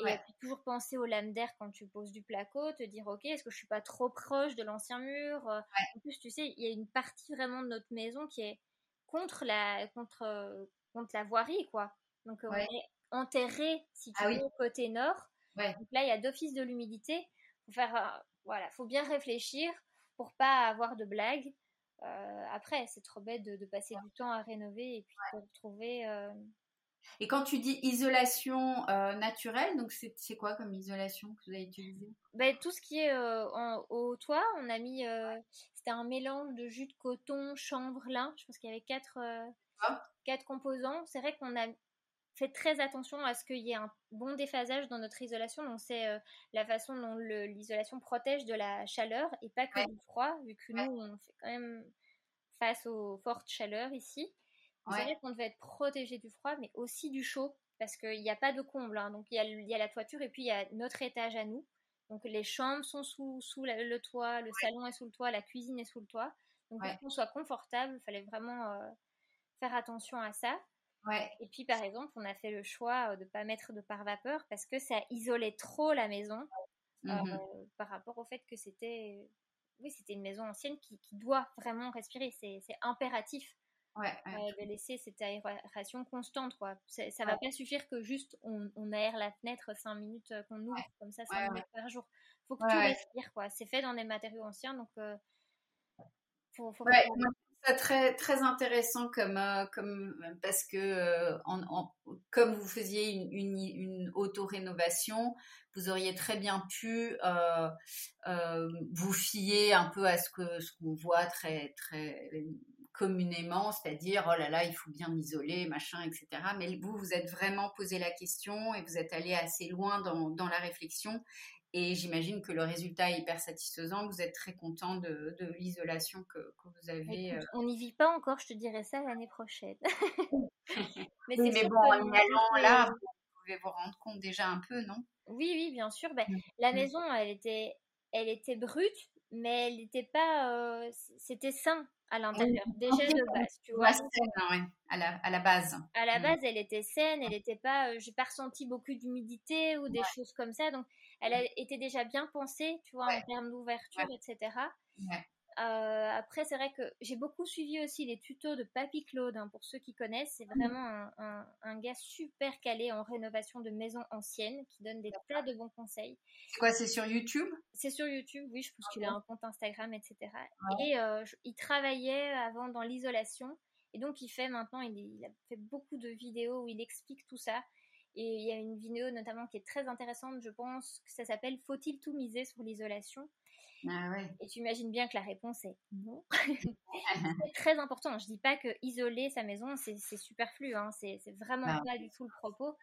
Et puis toujours penser aux lames d'air quand tu poses du placo, te dire ok, est-ce que je suis pas trop proche de l'ancien mur euh, En plus, tu sais, il y a une partie vraiment de notre maison qui est contre la contre euh, contre la voirie, quoi. Donc on est enterré, si tu ah veux, au côté nord. Donc là, il y a d'office de l'humidité. Faut faire, euh, voilà, faut bien réfléchir pour pas avoir de blagues. Euh, après, c'est trop bête de, passer du temps à rénover et puis de retrouver. Euh, et quand tu dis isolation euh, naturelle, donc c'est quoi comme isolation que vous avez utilisé? Ben, Tout ce qui est au toit, on a mis. C'était un mélange de jus de coton, chanvre, lin. Je pense qu'il y avait quatre, ah. quatre composants. C'est vrai qu'on a fait très attention à ce qu'il y ait un bon déphasage dans notre isolation. Donc, c'est la façon dont l'isolation protège de la chaleur et pas que du froid, vu que nous, on fait quand même face aux fortes chaleurs ici. C'est vrai qu'on devait être protégé du froid, mais aussi du chaud, parce qu'il n'y a pas de comble. Hein. Donc, il y, a, la toiture et puis il y a notre étage à nous. Donc, les chambres sont sous, sous le toit, le salon est sous le toit, la cuisine est sous le toit. Donc, pour qu'on soit confortable, il fallait vraiment faire attention à ça. Et puis, par exemple, on a fait le choix de ne pas mettre de pare-vapeur parce que ça isolait trop la maison mmh euh, par rapport au fait que c'était oui, c'était une maison ancienne qui, doit vraiment respirer. C'est impératif euh, de laisser cette aération constante. Quoi. Ça ne va pas suffire que juste on, aère la fenêtre 5 minutes euh, qu'on ouvre comme ça 5 minutes par jour. Il faut que tout respire. C'est fait dans des matériaux anciens. Donc, faut, faut très très intéressant comme euh, comme parce que euh, comme vous faisiez une, une, une auto rénovation vous auriez très bien pu euh, vous fier un peu à ce que ce qu'on voit très très communément, c'est-à-dire oh là là, il faut bien m'isoler, machin, etc. Mais vous, vous êtes vraiment posé la question et vous êtes allé assez loin dans, dans la réflexion et j'imagine que le résultat est hyper satisfaisant. Vous êtes très content de, l'isolation que, vous avez. Euh. On n'y vit pas encore, je te dirais ça l'année prochaine. mais, bon, en y allant là, vous pouvez vous rendre compte déjà un peu, non? Oui, oui, bien sûr. Ben, mmh. La mmh. maison, elle était, elle était brute, mais elle n'était pas. Euh, c'était sain à l'intérieur, déjà de base, tu vois? Saine, à, la, à la base. À la mmh. base, elle était saine, elle n'était pas. Euh, j'ai pas ressenti beaucoup d'humidité ou des choses comme ça, donc elle a été déjà bien pensée, tu vois, en termes d'ouverture, etc. Euh, après, c'est vrai que j'ai beaucoup suivi aussi les tutos de Papy Claude, hein, pour ceux qui connaissent. C'est mmh. vraiment un, gars super calé en rénovation de maisons anciennes qui donne des tas de bons conseils. C'est quoi, c'est sur YouTube? C'est sur YouTube, oui, je pense qu'il a un compte Instagram, etc. Et euh, il travaillait avant dans l'isolation. Et donc, il fait maintenant, il, a fait beaucoup de vidéos où il explique tout ça. Et il y a une vidéo notamment qui est très intéressante, je pense, que ça s'appelle Faut-il tout miser sur l'isolation? Ah Et tu imagines bien que la réponse est non. c'est très important. Je dis pas que isoler sa maison, c'est superflu. Hein. C'est vraiment pas du tout le propos.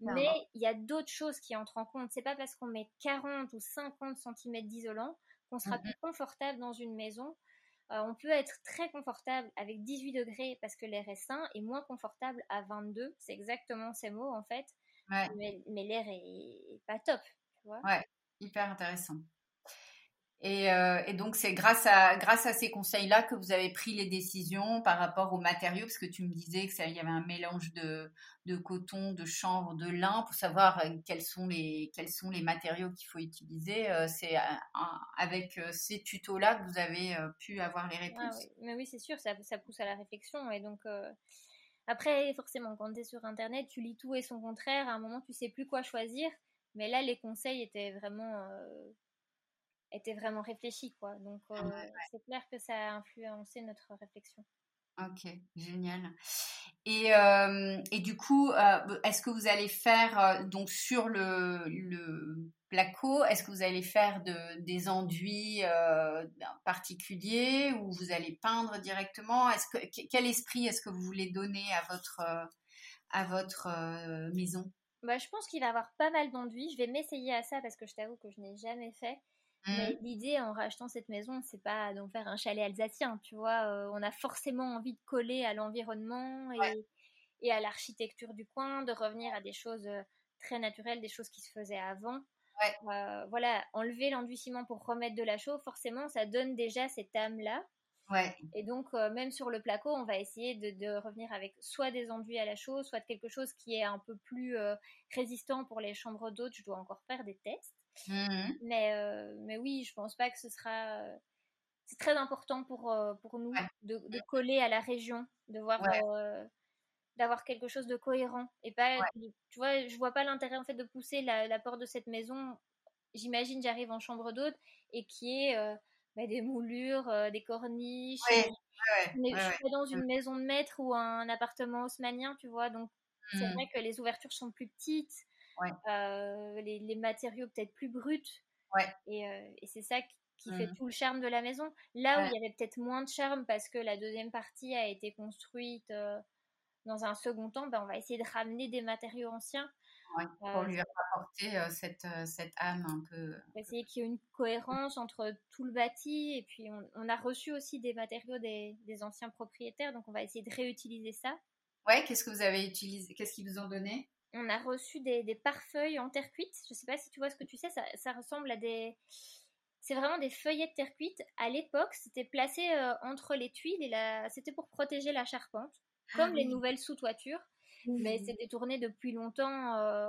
Mais il y a d'autres choses qui entrent en compte. C'est pas parce qu'on met 40 ou 50 cm d'isolant qu'on sera plus confortable dans une maison. Euh, on peut être très confortable avec 18 degrés parce que l'air est sain et moins confortable à 22. C'est exactement ces mots en fait. Mais, l'air est, pas top. Tu vois ouais, hyper intéressant. Euh, et, donc, c'est grâce à, grâce à ces conseils-là que vous avez pris les décisions par rapport aux matériaux, parce que tu me disais qu'il y avait un mélange de, de, coton, de chanvre, de lin, pour savoir euh, quels sont les, quels sont les matériaux qu'il faut utiliser. Euh, c'est avec ces tutos-là que vous avez pu avoir les ah réponses. oui. Mais oui, c'est sûr, ça, ça, pousse à la réflexion. Et donc, après, forcément, quand tu es sur Internet, tu lis tout et son contraire. À un moment, tu sais plus quoi choisir. Mais là, les conseils étaient vraiment était vraiment réfléchi, quoi. Donc, euh, c'est clair que ça a influencé notre réflexion. Ok, génial. Et, euh, et du coup, euh, est-ce que vous allez faire, donc sur le, le placo, est-ce que vous allez faire de, des enduits particuliers ou vous allez peindre directement? Est-ce que, Quel esprit est-ce que vous voulez donner à votre, à votre maison? Bah, Je pense qu'il va avoir pas mal d'enduit. Je vais m'essayer à ça parce que je t'avoue que je n'ai jamais fait. Mais mmh. l'idée en rachetant cette maison, c'est pas d'en faire un chalet alsacien, tu vois. on a forcément envie de coller à l'environnement et, et, à l'architecture du coin, de revenir à des choses très naturelles, des choses qui se faisaient avant. Ouais. voilà, enlever l'enduit-ciment pour remettre de la chaux, forcément, ça donne déjà cette âme-là. Ouais. Et donc, même sur le placo, on va essayer de, de, revenir avec soit des enduits à la chaux, soit quelque chose qui est un peu plus résistant pour les chambres d'hôtes. Je dois encore faire des tests. Mmh mais, euh, mais oui, je pense pas que ce sera. Euh, c'est très important pour, euh, pour nous de, de, coller à la région, de voir. d'avoir quelque chose de cohérent et pas tu vois je vois pas l'intérêt en fait de pousser la, porte de cette maison j'imagine j'arrive en chambre d'hôte et qui est bah, des moulures des corniches mais je suis pas dans une mmh. maison de maître ou un appartement haussmanien tu vois donc c'est mmh. vrai que les ouvertures sont plus petites euh, les, matériaux peut-être plus bruts. Et, euh, et c'est ça qui fait mmh. tout le charme de la maison. Là où il y avait peut-être moins de charme parce que la deuxième partie a été construite euh, dans un second temps, ben on va essayer de ramener des matériaux anciens. pour lui apporter cette, cette, âme un peu. On va essayer qu'il y ait une cohérence entre tout le bâti et puis on, a reçu aussi des matériaux des, des, anciens propriétaires, donc on va essayer de réutiliser ça. Ouais, qu'est-ce que vous avez utilisé Qu'est-ce qu'ils vous ont donné? On a reçu des, des pare-feuilles en terre cuite. Je sais pas si tu vois ce que tu sais, ça, ressemble à des. C'est vraiment des feuillets de terre cuite. À l'époque, c'était placé euh, entre les tuiles et la... c'était pour protéger la charpente, ah comme les nouvelles sous-toitures. Mais c'est détourné depuis longtemps euh,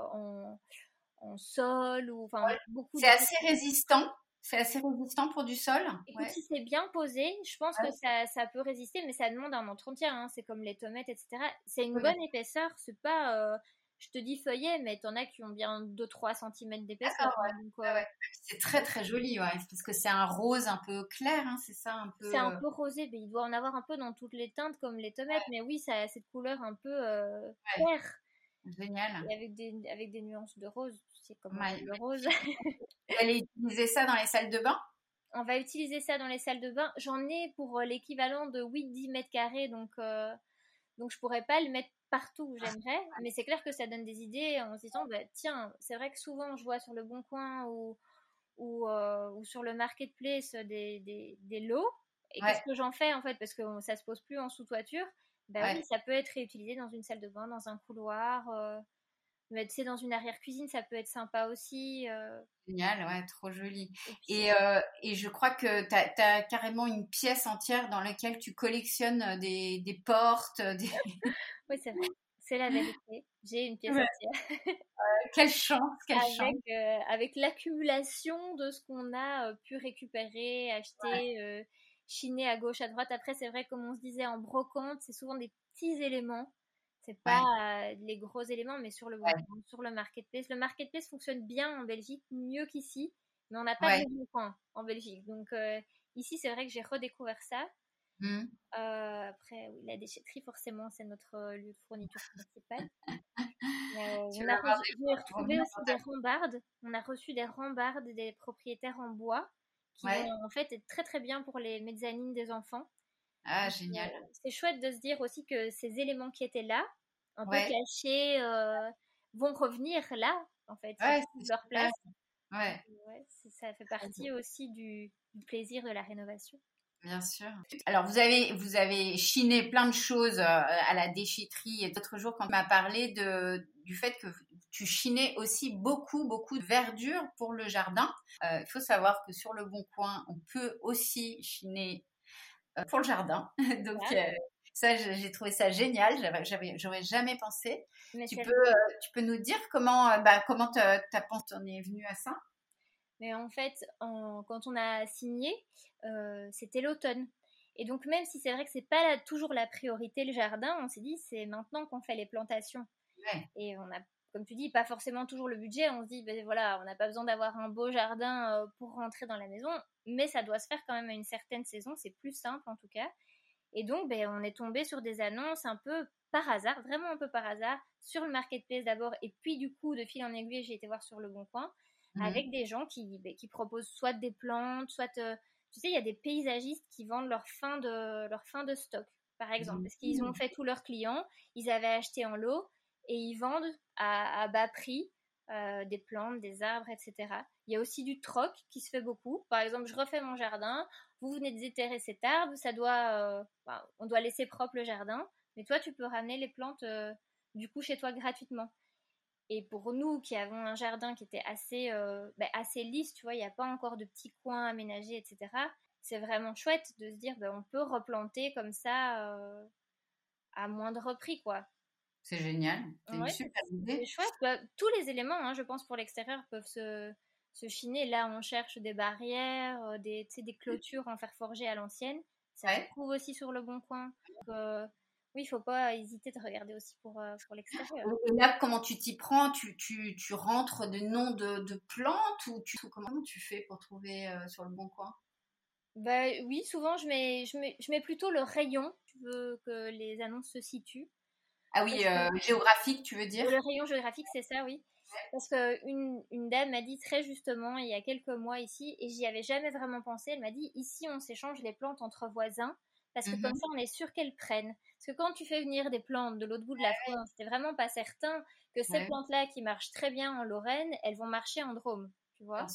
en... sol ou enfin beaucoup. C'est assez résistant. C'est assez résistant pour du sol. Écoute, si c'est bien posé, je pense que ça, ça, peut résister, mais ça demande un entretien. Hein. C'est comme les tomates, etc. C'est une bonne épaisseur. C'est pas. Euh, je te dis feuillet, mais t'en as qui ont bien 2-3 cm d'épaisseur. Hein, c'est très très joli, ouais, parce que c'est un rose un peu clair, hein, c'est ça un peu. C'est un euh peu rosé, mais il doit en avoir un peu dans toutes les teintes comme les tomates, mais oui, ça a cette couleur un peu euh, claire. Génial. avec des, avec des nuances de rose, tu sais comme le rose. Vous allez utiliser ça dans les salles de bain? On va utiliser ça dans les salles de bain. J'en ai pour euh, l'équivalent de 8-10 mètres carrés, donc, donc je pourrais pas le mettre partout où j'aimerais, mais c'est clair que ça donne des idées en se disant, bah, tiens, c'est vrai que souvent je vois sur le Bon Coin ou, ou, euh, ou sur le Marketplace des, des, des lots, et qu'est-ce que j'en fais en fait, parce que ça se pose plus en sous-toiture, bah oui, ça peut être réutilisé dans une salle de bain, dans un couloir, euh, mais tu sais, dans une arrière-cuisine, ça peut être sympa aussi. Euh. Génial, ouais, trop joli. Et, euh, et je crois que tu as, carrément une pièce entière dans laquelle tu collectionnes des, des portes. Des... oui, c'est vrai. C'est la vérité. J'ai une pièce entière. quelle chance, quelle avec, chance. Euh, avec l'accumulation de ce qu'on a pu récupérer, acheter, chiner à gauche, à droite. Après, c'est vrai, comme on se disait en brocante, c'est souvent des petits éléments c'est pas les gros éléments, mais sur le, sur le marketplace. Le marketplace fonctionne bien en Belgique, mieux qu'ici, mais on n'a pas de bon coin en Belgique. Donc ici, c'est vrai que j'ai redécouvert ça. Mmh. après, oui, la déchetterie, forcément, c'est notre lieu de fourniture principal. on a retrouvé aussi des rambardes. On a reçu des rambardes des propriétaires en bois qui en fait être très très bien pour les mezzanines des enfants. Ah, génial. c'est chouette de se dire aussi que ces éléments qui étaient là, un peu cachés, euh, vont revenir là, en fait, ouais, leur place. Ouais. ça fait partie aussi du, plaisir de la rénovation. Bien sûr. Alors vous avez vous avez chiné plein de choses euh, à la déchetterie et d'autres jours quand tu m'as parlé de du fait que tu chinais aussi beaucoup beaucoup de verdure pour le jardin. Euh, il faut savoir que sur le Bon Coin, on peut aussi chiner euh, pour le jardin. Donc euh, ça, j'ai trouvé ça génial. J'aurais jamais pensé. tu peux, euh, tu peux nous dire comment, bah, comment ta pensée en est venue à ça? Mais en fait, quand on a signé, c'était l'automne. Et donc même si c'est vrai que c'est pas toujours la priorité le jardin, on s'est dit c'est maintenant qu'on fait les plantations. Et on a comme tu dis, pas forcément toujours le budget. On se dit, ben voilà, on n'a pas besoin d'avoir un beau jardin euh, pour rentrer dans la maison, mais ça doit se faire quand même à une certaine saison. C'est plus simple en tout cas. Et donc, ben, on est tombé sur des annonces un peu par hasard, vraiment un peu par hasard, sur le marketplace d'abord, et puis du coup, de fil en aiguille, j'ai été voir sur le Bon Coin, mmh. avec des gens qui, ben, qui proposent soit des plantes, soit, euh, tu sais, il y a des paysagistes qui vendent leur fin de, leur fin de stock, par exemple, mmh. parce qu'ils ont fait tous leurs clients, ils avaient acheté en lot, et ils vendent à, bas prix euh, des plantes, des arbres, etc. Il y a aussi du troc qui se fait beaucoup. Par exemple, je refais mon jardin, vous venez de déterrer cet arbre, ça doit, euh, on doit laisser propre le jardin, mais toi, tu peux ramener les plantes euh, du coup chez toi gratuitement. Et pour nous qui avons un jardin qui était assez, ben, assez lisse, tu vois, il n'y a pas encore de petits coins aménagés, etc. C'est vraiment chouette de se dire, ben, on peut replanter comme ça à moindre prix, quoi. C'est génial. C'est une super idée. Chouette. Bah, tous les éléments, hein, je pense, pour l'extérieur peuvent se, se chiner. Là, on cherche des barrières, euh, des, des clôtures en fer forgé à l'ancienne. Ça se trouve aussi sur le bon coin. Euh, oui, il faut pas hésiter de regarder aussi pour, euh, pour l'extérieur. là, comment tu t'y prends? Tu, tu, tu, rentres des noms de, de plantes ou tu, comment tu fais pour trouver sur le bon coin? Bah, Oui, souvent, je mets, je, mets, je mets plutôt le rayon. Tu veux que les annonces se situent. Ah oui, euh, géographique, tu veux dire? Le rayon géographique, c'est ça, oui. Parce qu'une une dame m'a dit très justement, il y a quelques mois ici, et j'y avais jamais vraiment pensé, elle m'a dit, ici on s'échange les plantes entre voisins, parce que comme mhm. ça on est sûr qu'elles prennent. Parce que quand tu fais venir des plantes de l'autre bout de la France, c'est vraiment pas certain que ces plantes-là qui marchent très bien en Lorraine, elles vont marcher en Drôme, tu vois.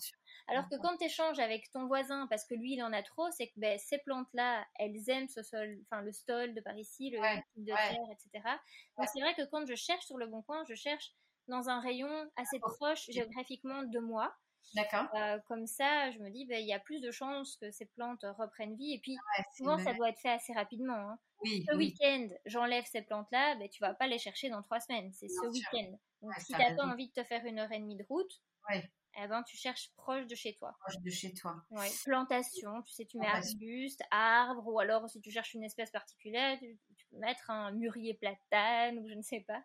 Alors que quand tu échanges avec ton voisin, parce que lui il en a trop, c'est que ben, ces plantes-là, elles aiment ce sol, enfin le stol de par ici, le type de terre, etc. Donc c'est vrai que quand je cherche sur le bon coin, je cherche dans un rayon assez proche géographiquement de moi. D'accord. Euh, comme ça, je me dis, ben, il y a plus de chances que ces plantes reprennent vie. Et puis, souvent, ça doit être fait assez rapidement. Hein. Oui, ce week-end, j'enlève ces plantes-là, ben, tu vas pas les chercher dans trois semaines. C'est ce week-end. Donc, si tu n'as pas envie de te faire une heure et demie de route, eh ben, tu cherches proche de chez toi. Proche de chez toi. Ouais. Plantation, tu sais, tu mets arbuste, arbre, ou alors si tu cherches une espèce particulière, tu, peux mettre un mûrier platane ou je ne sais pas.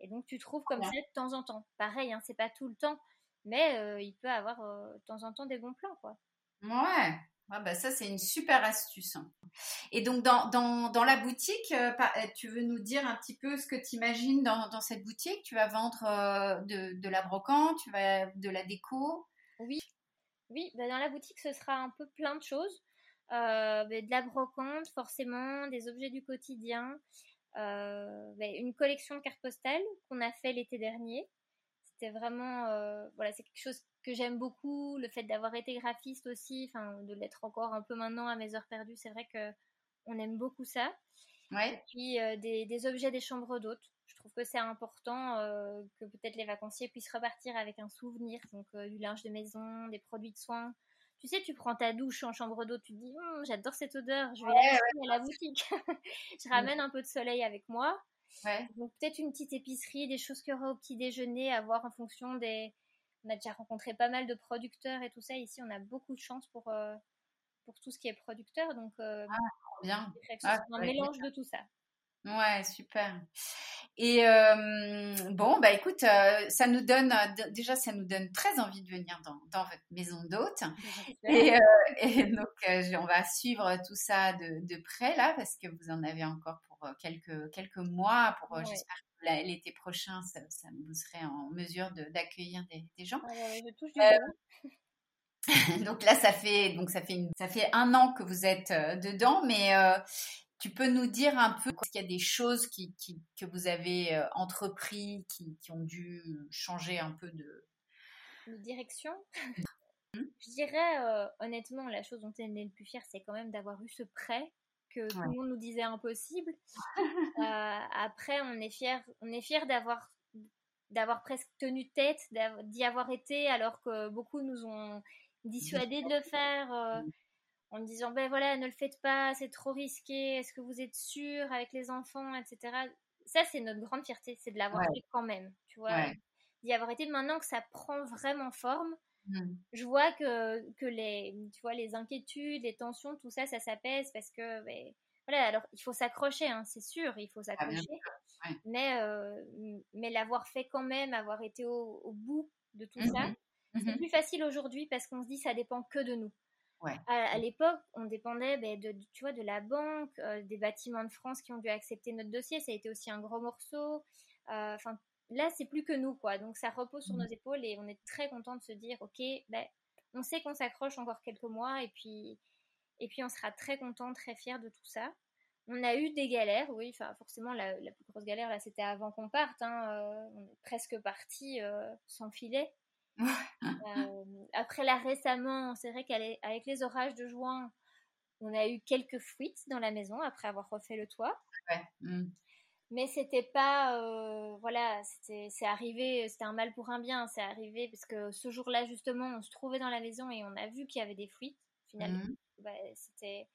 Et donc tu trouves comme ça de temps en temps. Pareil, hein, c'est pas tout le temps, mais euh, il peut avoir euh, de temps en temps des bons plans, quoi. Ouais, ah bah ça, c'est une super astuce. Hein. Et donc, dans, dans, dans la boutique, euh, euh, tu veux nous dire un petit peu ce que tu imagines dans, dans, cette boutique? Tu vas vendre euh, de, de, la brocante, tu vas de la déco? Oui, oui bah dans la boutique, ce sera un peu plein de choses. Bah de la brocante, forcément, des objets du quotidien, bah une collection de cartes postales qu'on a fait l'été dernier. C'était vraiment, voilà, c'est quelque chose que j'aime beaucoup, le fait d'avoir été graphiste aussi, enfin de l'être encore un peu maintenant à mes heures perdues, c'est vrai que on aime beaucoup ça. Ouais. Et puis euh, des, des, objets des chambres d'hôtes. Je trouve que c'est important euh, que peut-être les vacanciers puissent repartir avec un souvenir, donc euh, du linge de maison, des produits de soins. Tu sais, tu prends ta douche en chambre d'eau, tu te dis, hum, j'adore cette odeur, je vais ouais, la à la boutique. je ramène un peu de soleil avec moi. Ouais. Donc peut-être une petite épicerie, des choses qu'il y aura au petit déjeuner à voir en fonction des, on a déjà rencontré pas mal de producteurs et tout ça. Ici, on a beaucoup de chance pour, euh, pour tout ce qui est producteur. Donc, euh, ah, bien. Ah, un mélange de tout ça. Ouais, super. Et euh, bon, bah écoute, ça nous donne déjà, ça nous donne très envie de venir dans, dans votre maison d'hôte. Et, et, donc, on va suivre tout ça de, de, près là, parce que vous en avez encore pour quelques quelques mois, pour j'espère l'été prochain, ça, vous serez en mesure d'accueillir des, gens. Euh, donc là, ça fait donc ça fait ça fait un an que vous êtes euh, dedans, mais euh, tu peux nous dire un peu est-ce qu'il y a des choses qui, que vous avez entrepris qui, qui, ont dû changer un peu de, de direction? Mmh. Je dirais honnêtement, la chose dont elle est le plus fière, c'est quand même d'avoir eu ce prêt que tout le monde nous disait impossible. Euh, après, on est fier, on est fier d'avoir d'avoir presque tenu tête, d'y avoir été, alors que beaucoup nous ont dissuadé de le faire, euh, en disant ben voilà, ne le faites pas, c'est trop risqué, est-ce que vous êtes sûr avec les enfants, etc. Ça, c'est notre grande fierté, c'est de l'avoir fait quand même, tu vois, d'y avoir été. Maintenant que ça prend vraiment forme, Mmh. Je vois que, que les, tu vois, les inquiétudes, les tensions, tout ça, ça s'apaise parce que, ben, voilà, alors il faut s'accrocher, hein, c'est sûr, il faut ah, s'accrocher. Mais, euh, mais l'avoir fait quand même, avoir été au, bout de tout ça, mmh c'est mmh plus facile aujourd'hui parce qu'on se dit ça dépend que de nous. À, l'époque, on dépendait ben, de, tu vois, de la banque, euh, des bâtiments de France qui ont dû accepter notre dossier. Ça a été aussi un gros morceau. Euh, là, c'est plus que nous, quoi. Donc, ça repose sur mmh. nos épaules et on est très content de se dire, ok, ben, on sait qu'on s'accroche encore quelques mois et puis, et puis on sera très content, très fier de tout ça. On a eu des galères, oui. Enfin, forcément, la, plus grosse galère, là, c'était avant qu'on parte. Hein, on est presque parti sans filet. Après, là, récemment, c'est vrai qu'avec les orages de juin, on a eu quelques fuites dans la maison après avoir refait le toit. Ouais. Mmh. Mais c'était pas, euh, voilà, c'est arrivé, c'était un mal pour un bien, c'est arrivé parce que ce jour-là justement, on se trouvait dans la maison et on a vu qu'il y avait des fuites. Finalement, mmh. bah, c'était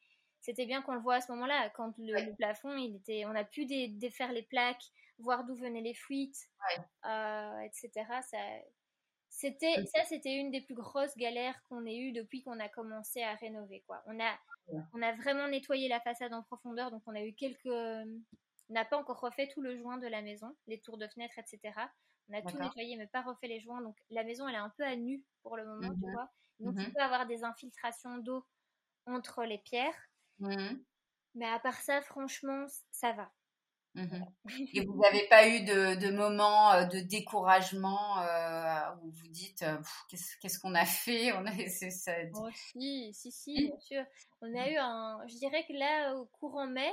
c'était bien qu'on le voit à ce moment-là, quand le, plafond, il était, on a pu défaire les plaques, voir d'où venaient les fuites, euh, etc. Ça, c'était, ça, c'était une des plus grosses galères qu'on ait eues depuis qu'on a commencé à rénover. Quoi. On, a, on a vraiment nettoyé la façade en profondeur, donc on a eu quelques. On n'a pas encore refait tout le joint de la maison, les tours de fenêtre, etc. On a tout nettoyé, mais pas refait les joints. Donc la maison, elle est un peu à nu pour le moment, tu mmh vois. Donc il mmh peut avoir des infiltrations d'eau entre les pierres. Mais à part ça, franchement, ça va. Et vous n'avez pas eu de, de moments euh, de découragement euh, où vous dites qu'est-ce qu'on a fait? On a, ça... oh, si, si, si, bien sûr. On a eu un. Je dirais que là, au courant mai,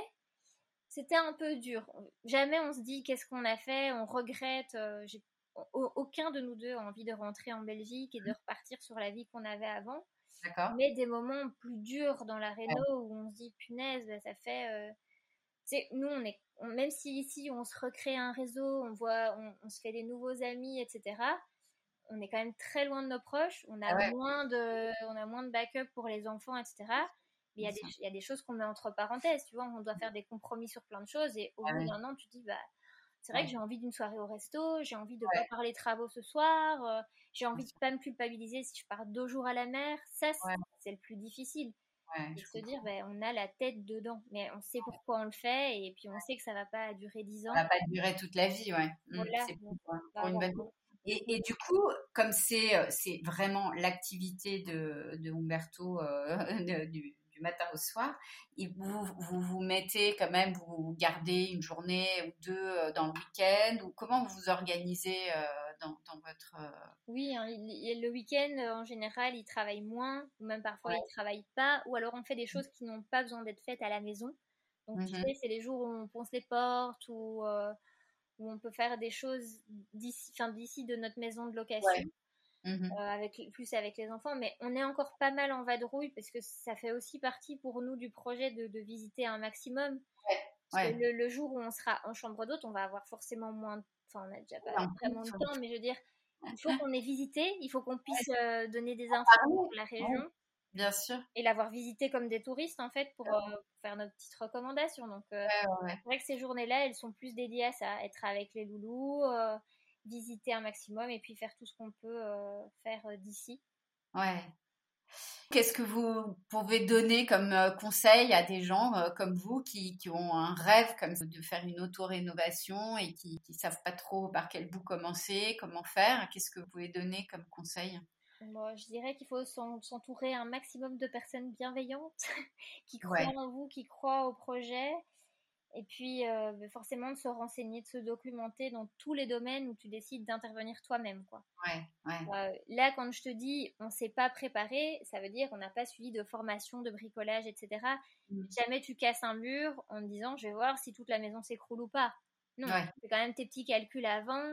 c'était un peu dur. Jamais on se dit qu'est-ce qu'on a fait, on regrette. Euh, aucun de nous deux a envie de rentrer en Belgique et de repartir sur la vie qu'on avait avant. Mais des moments plus durs dans la réno où on se dit punaise, bah, ça fait nous, on est, même si ici on se recrée un réseau, on voit, on, se fait des nouveaux amis, etc. On est quand même très loin de nos proches. On a ah moins de, on a moins de backup pour les enfants, etc. Mais il y, a des, il y a des choses qu'on met entre parenthèses, tu vois. On doit faire des compromis sur plein de choses et au ah bout d'un an, tu te dis, bah, c'est vrai que j'ai envie d'une soirée au resto, j'ai envie de ne pas parler travaux ce soir, euh, j'ai envie de pas me culpabiliser si je pars deux jours à la mer. Ça, c'est le plus difficile et se dire, ben, on a la tête dedans, mais on sait pourquoi on le fait et puis on sait que ça va pas durer dix ans. Ça va pas durer toute la vie, ouais. Mmh, et, et, du coup, comme c'est euh, c'est vraiment l'activité de, de Umberto euh, du, du, matin au soir, vous, vous vous mettez quand même, vous gardez une journée ou deux euh, dans le week-end ou comment vous vous organisez dans, votre... Oui, hein, le week-end, en général, il travaille moins, ou même parfois il il travaille pas, ou alors on fait des choses qui n'ont pas besoin d'être faites à la maison. Donc, tu mmh sais, c'est les jours où on ponce les portes, ou où on peut faire des choses d'ici de notre maison de location. Mmh avec, plus avec les enfants, mais on est encore pas mal en vadrouille parce que ça fait aussi partie pour nous du projet de, de visiter un maximum. Le, le, jour où on sera en chambre d'hôte, on va avoir forcément moins Enfin, on n'a déjà pas vraiment de temps, mais je veux dire, il faut qu'on ait visité, il faut qu'on puisse euh, donner des infos sur la région. Bien sûr. Et l'avoir visité comme des touristes, en fait, pour, euh, faire nos petites recommandations. Donc, euh, c'est vrai que ces journées-là, elles sont plus dédiées à ça, être avec les loulous, visiter un maximum et puis faire tout ce qu'on peut faire d'ici. Ouais. Qu'est-ce que vous pouvez donner comme euh, conseil à des gens euh, comme vous qui, ont un rêve comme de faire une auto-rénovation et qui ne savent pas trop par quel bout commencer, comment faire? Qu'est-ce que vous pouvez donner comme conseil? Moi, je dirais qu'il faut s'entourer un maximum de personnes bienveillantes qui croient en vous, qui croient au projet et puis, euh, bah, forcément, de se renseigner, de se documenter dans tous les domaines où tu décides d'intervenir toi-même. Quoi. Ouais, ouais. Euh, là, quand je te dis on ne s'est pas préparé, ça veut dire qu'on n'a pas suivi de formation, de bricolage, etc. Mmh. Jamais tu casses un mur en te disant je vais voir si toute la maison s'écroule ou pas. Non, c'est quand même tes petits calculs avant.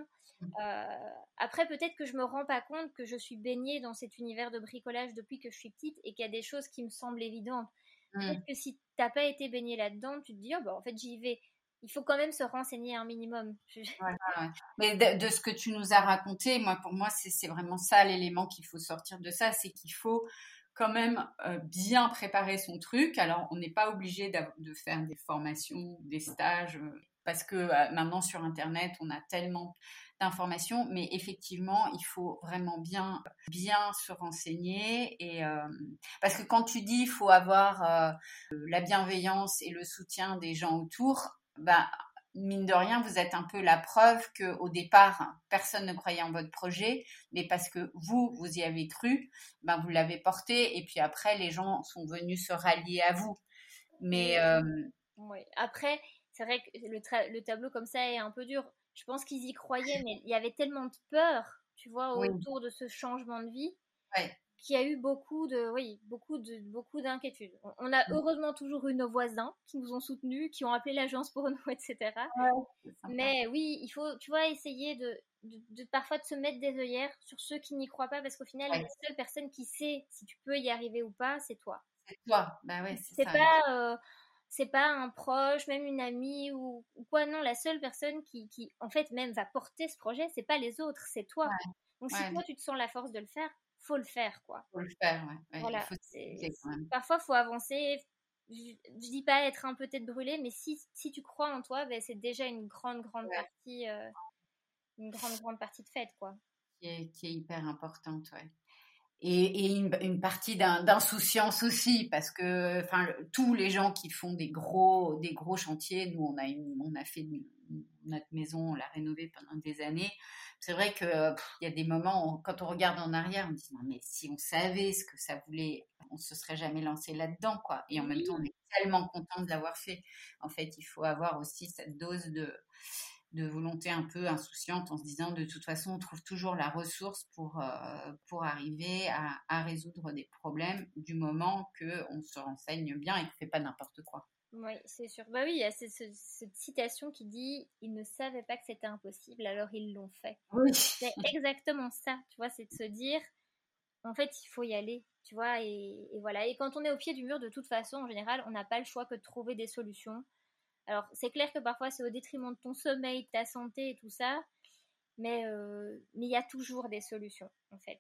Mmh. Euh, après, peut-être que je me rends pas compte que je suis baignée dans cet univers de bricolage depuis que je suis petite et qu'il y a des choses qui me semblent évidentes. Peut-être mmh. que si t'as pas été baigné là-dedans, tu te dis, oh, bah, en fait, j'y vais. Il faut quand même se renseigner un minimum. Mais de, ce que tu nous as raconté, moi, pour moi, c'est vraiment ça l'élément qu'il faut sortir de ça, c'est qu'il faut quand même euh, bien préparer son truc. Alors, on n'est pas obligé de faire des formations, des stages, euh, parce que euh, maintenant sur Internet, on a tellement d'informations, mais effectivement, il faut vraiment bien, bien se renseigner. Et, parce que quand tu dis il faut avoir la bienveillance et le soutien des gens autour, bah, mine de rien, vous êtes un peu la preuve que au départ, personne ne croyait en votre projet, mais parce que vous, vous y avez cru, ben vous l'avez porté, et puis après, les gens sont venus se rallier à vous. Mais oui. après, c'est vrai que le, le, tableau comme ça est un peu dur. Je pense qu'ils y croyaient, mais il y avait tellement de peur, tu vois, autour de ce changement de vie, y a eu beaucoup de, oui, beaucoup de, beaucoup d'inquiétudes. On, a heureusement toujours eu nos voisins qui nous ont soutenus, qui ont appelé l'agence pour nous, etc. Mais oui, il faut, tu vois, essayer de, de, parfois de se mettre des œillères sur ceux qui n'y croient pas, parce qu'au final, la seule personne qui sait si tu peux y arriver ou pas, c'est toi. C'est toi, bah ouais, c'est pas. Euh, c'est pas un proche, même une amie ou, quoi. Non, la seule personne qui, qui, en fait, même va porter ce projet, c'est pas les autres, c'est toi. Donc, si toi, tu te sens la force de le faire, faut le faire, quoi. Faut le faire, ouais. voilà. Il Parfois, faut avancer. Je, je, dis pas être un peu tête brûlée, mais si, si tu crois en toi, ben, c'est déjà une grande, grande partie, euh, une grande, grande partie de fête, quoi. Qui est, qui est hyper importante, ouais et, et une, une, partie d'insouciance aussi parce que enfin tous les gens qui font des gros des gros chantiers nous on a une, on a fait notre maison on l'a rénovée pendant des années. C'est vrai que il y a des moments où, quand on regarde en arrière on dit non mais si on savait ce que ça voulait on se serait jamais lancé là-dedans quoi. Et en même temps on est tellement content de l'avoir fait. En fait il faut avoir aussi cette dose de de volonté un peu insouciante en se disant de toute façon on trouve toujours la ressource pour, euh, pour arriver à, à, résoudre des problèmes du moment qu'on se renseigne bien et qu'on ne fait pas n'importe quoi. Oui, c'est sûr. Bah oui, il y a cette, cette, citation qui dit ils ne savaient pas que c'était impossible, alors ils l'ont fait. Oui. C'est exactement ça, tu vois, c'est de se dire en fait, il faut y aller, tu vois, et, et, voilà. Et quand on est au pied du mur, de toute façon, en général, on n'a pas le choix que de trouver des solutions. Alors, c'est clair que parfois c'est au détriment de ton sommeil, de ta santé et tout ça, mais euh, il y a toujours des solutions en fait.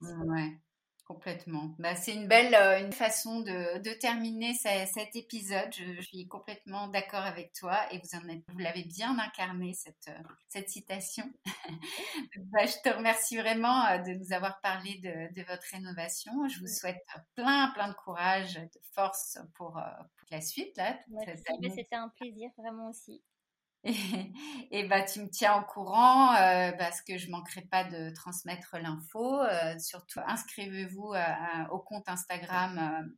Complètement. Bah, c'est une belle euh, une façon de, de terminer cet épisode. Je, suis complètement d'accord avec toi et vous en êtes, vous l'avez bien incarné cette, euh, cette citation. bah, je te remercie vraiment euh, de nous avoir parlé de, de, votre rénovation. Je vous souhaite plein plein de courage, de force pour, pour la suite là. C'était un plaisir vraiment aussi. Et, bah, tu me tiens au courant euh, parce que je manquerai pas de transmettre l'info. Euh, surtout, inscrivez-vous euh, au compte Instagram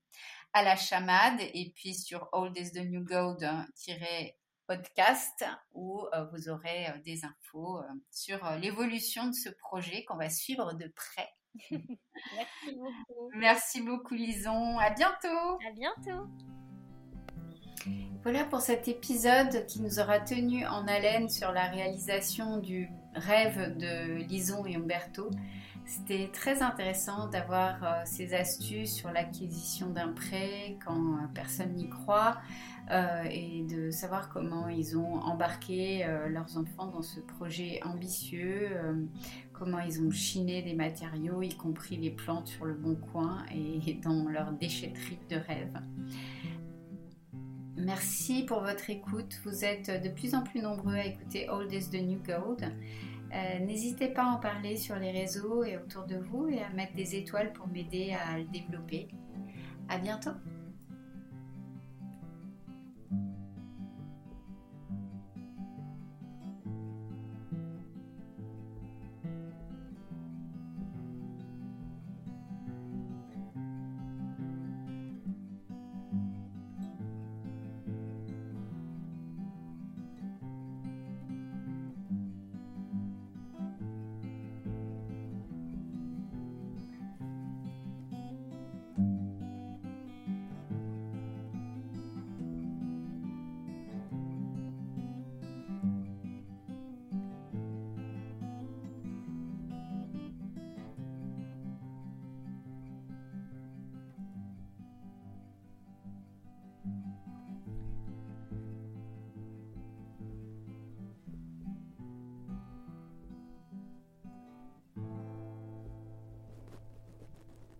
à la chamade et puis sur Old is the New Gold podcast où vous aurez des infos sur l'évolution de ce projet qu'on va suivre de près. Merci beaucoup. Merci beaucoup Lison. À bientôt. À bientôt. Voilà pour cet épisode qui nous aura tenu en haleine sur la réalisation du rêve de Lison et Umberto. C'était très intéressant d'avoir euh, ces astuces sur l'acquisition d'un prêt quand euh, personne n'y croit euh, et de savoir comment ils ont embarqué leurs enfants dans ce projet ambitieux, comment ils ont chiné des matériaux, y compris les plantes sur le bon coin et dans leur déchetterie de rêve. Merci pour votre écoute. Vous êtes de plus en plus nombreux à écouter Old is the New Gold. Euh, n'hésitez pas à en parler sur les réseaux et autour de vous et à mettre des étoiles pour m'aider à le développer. À bientôt!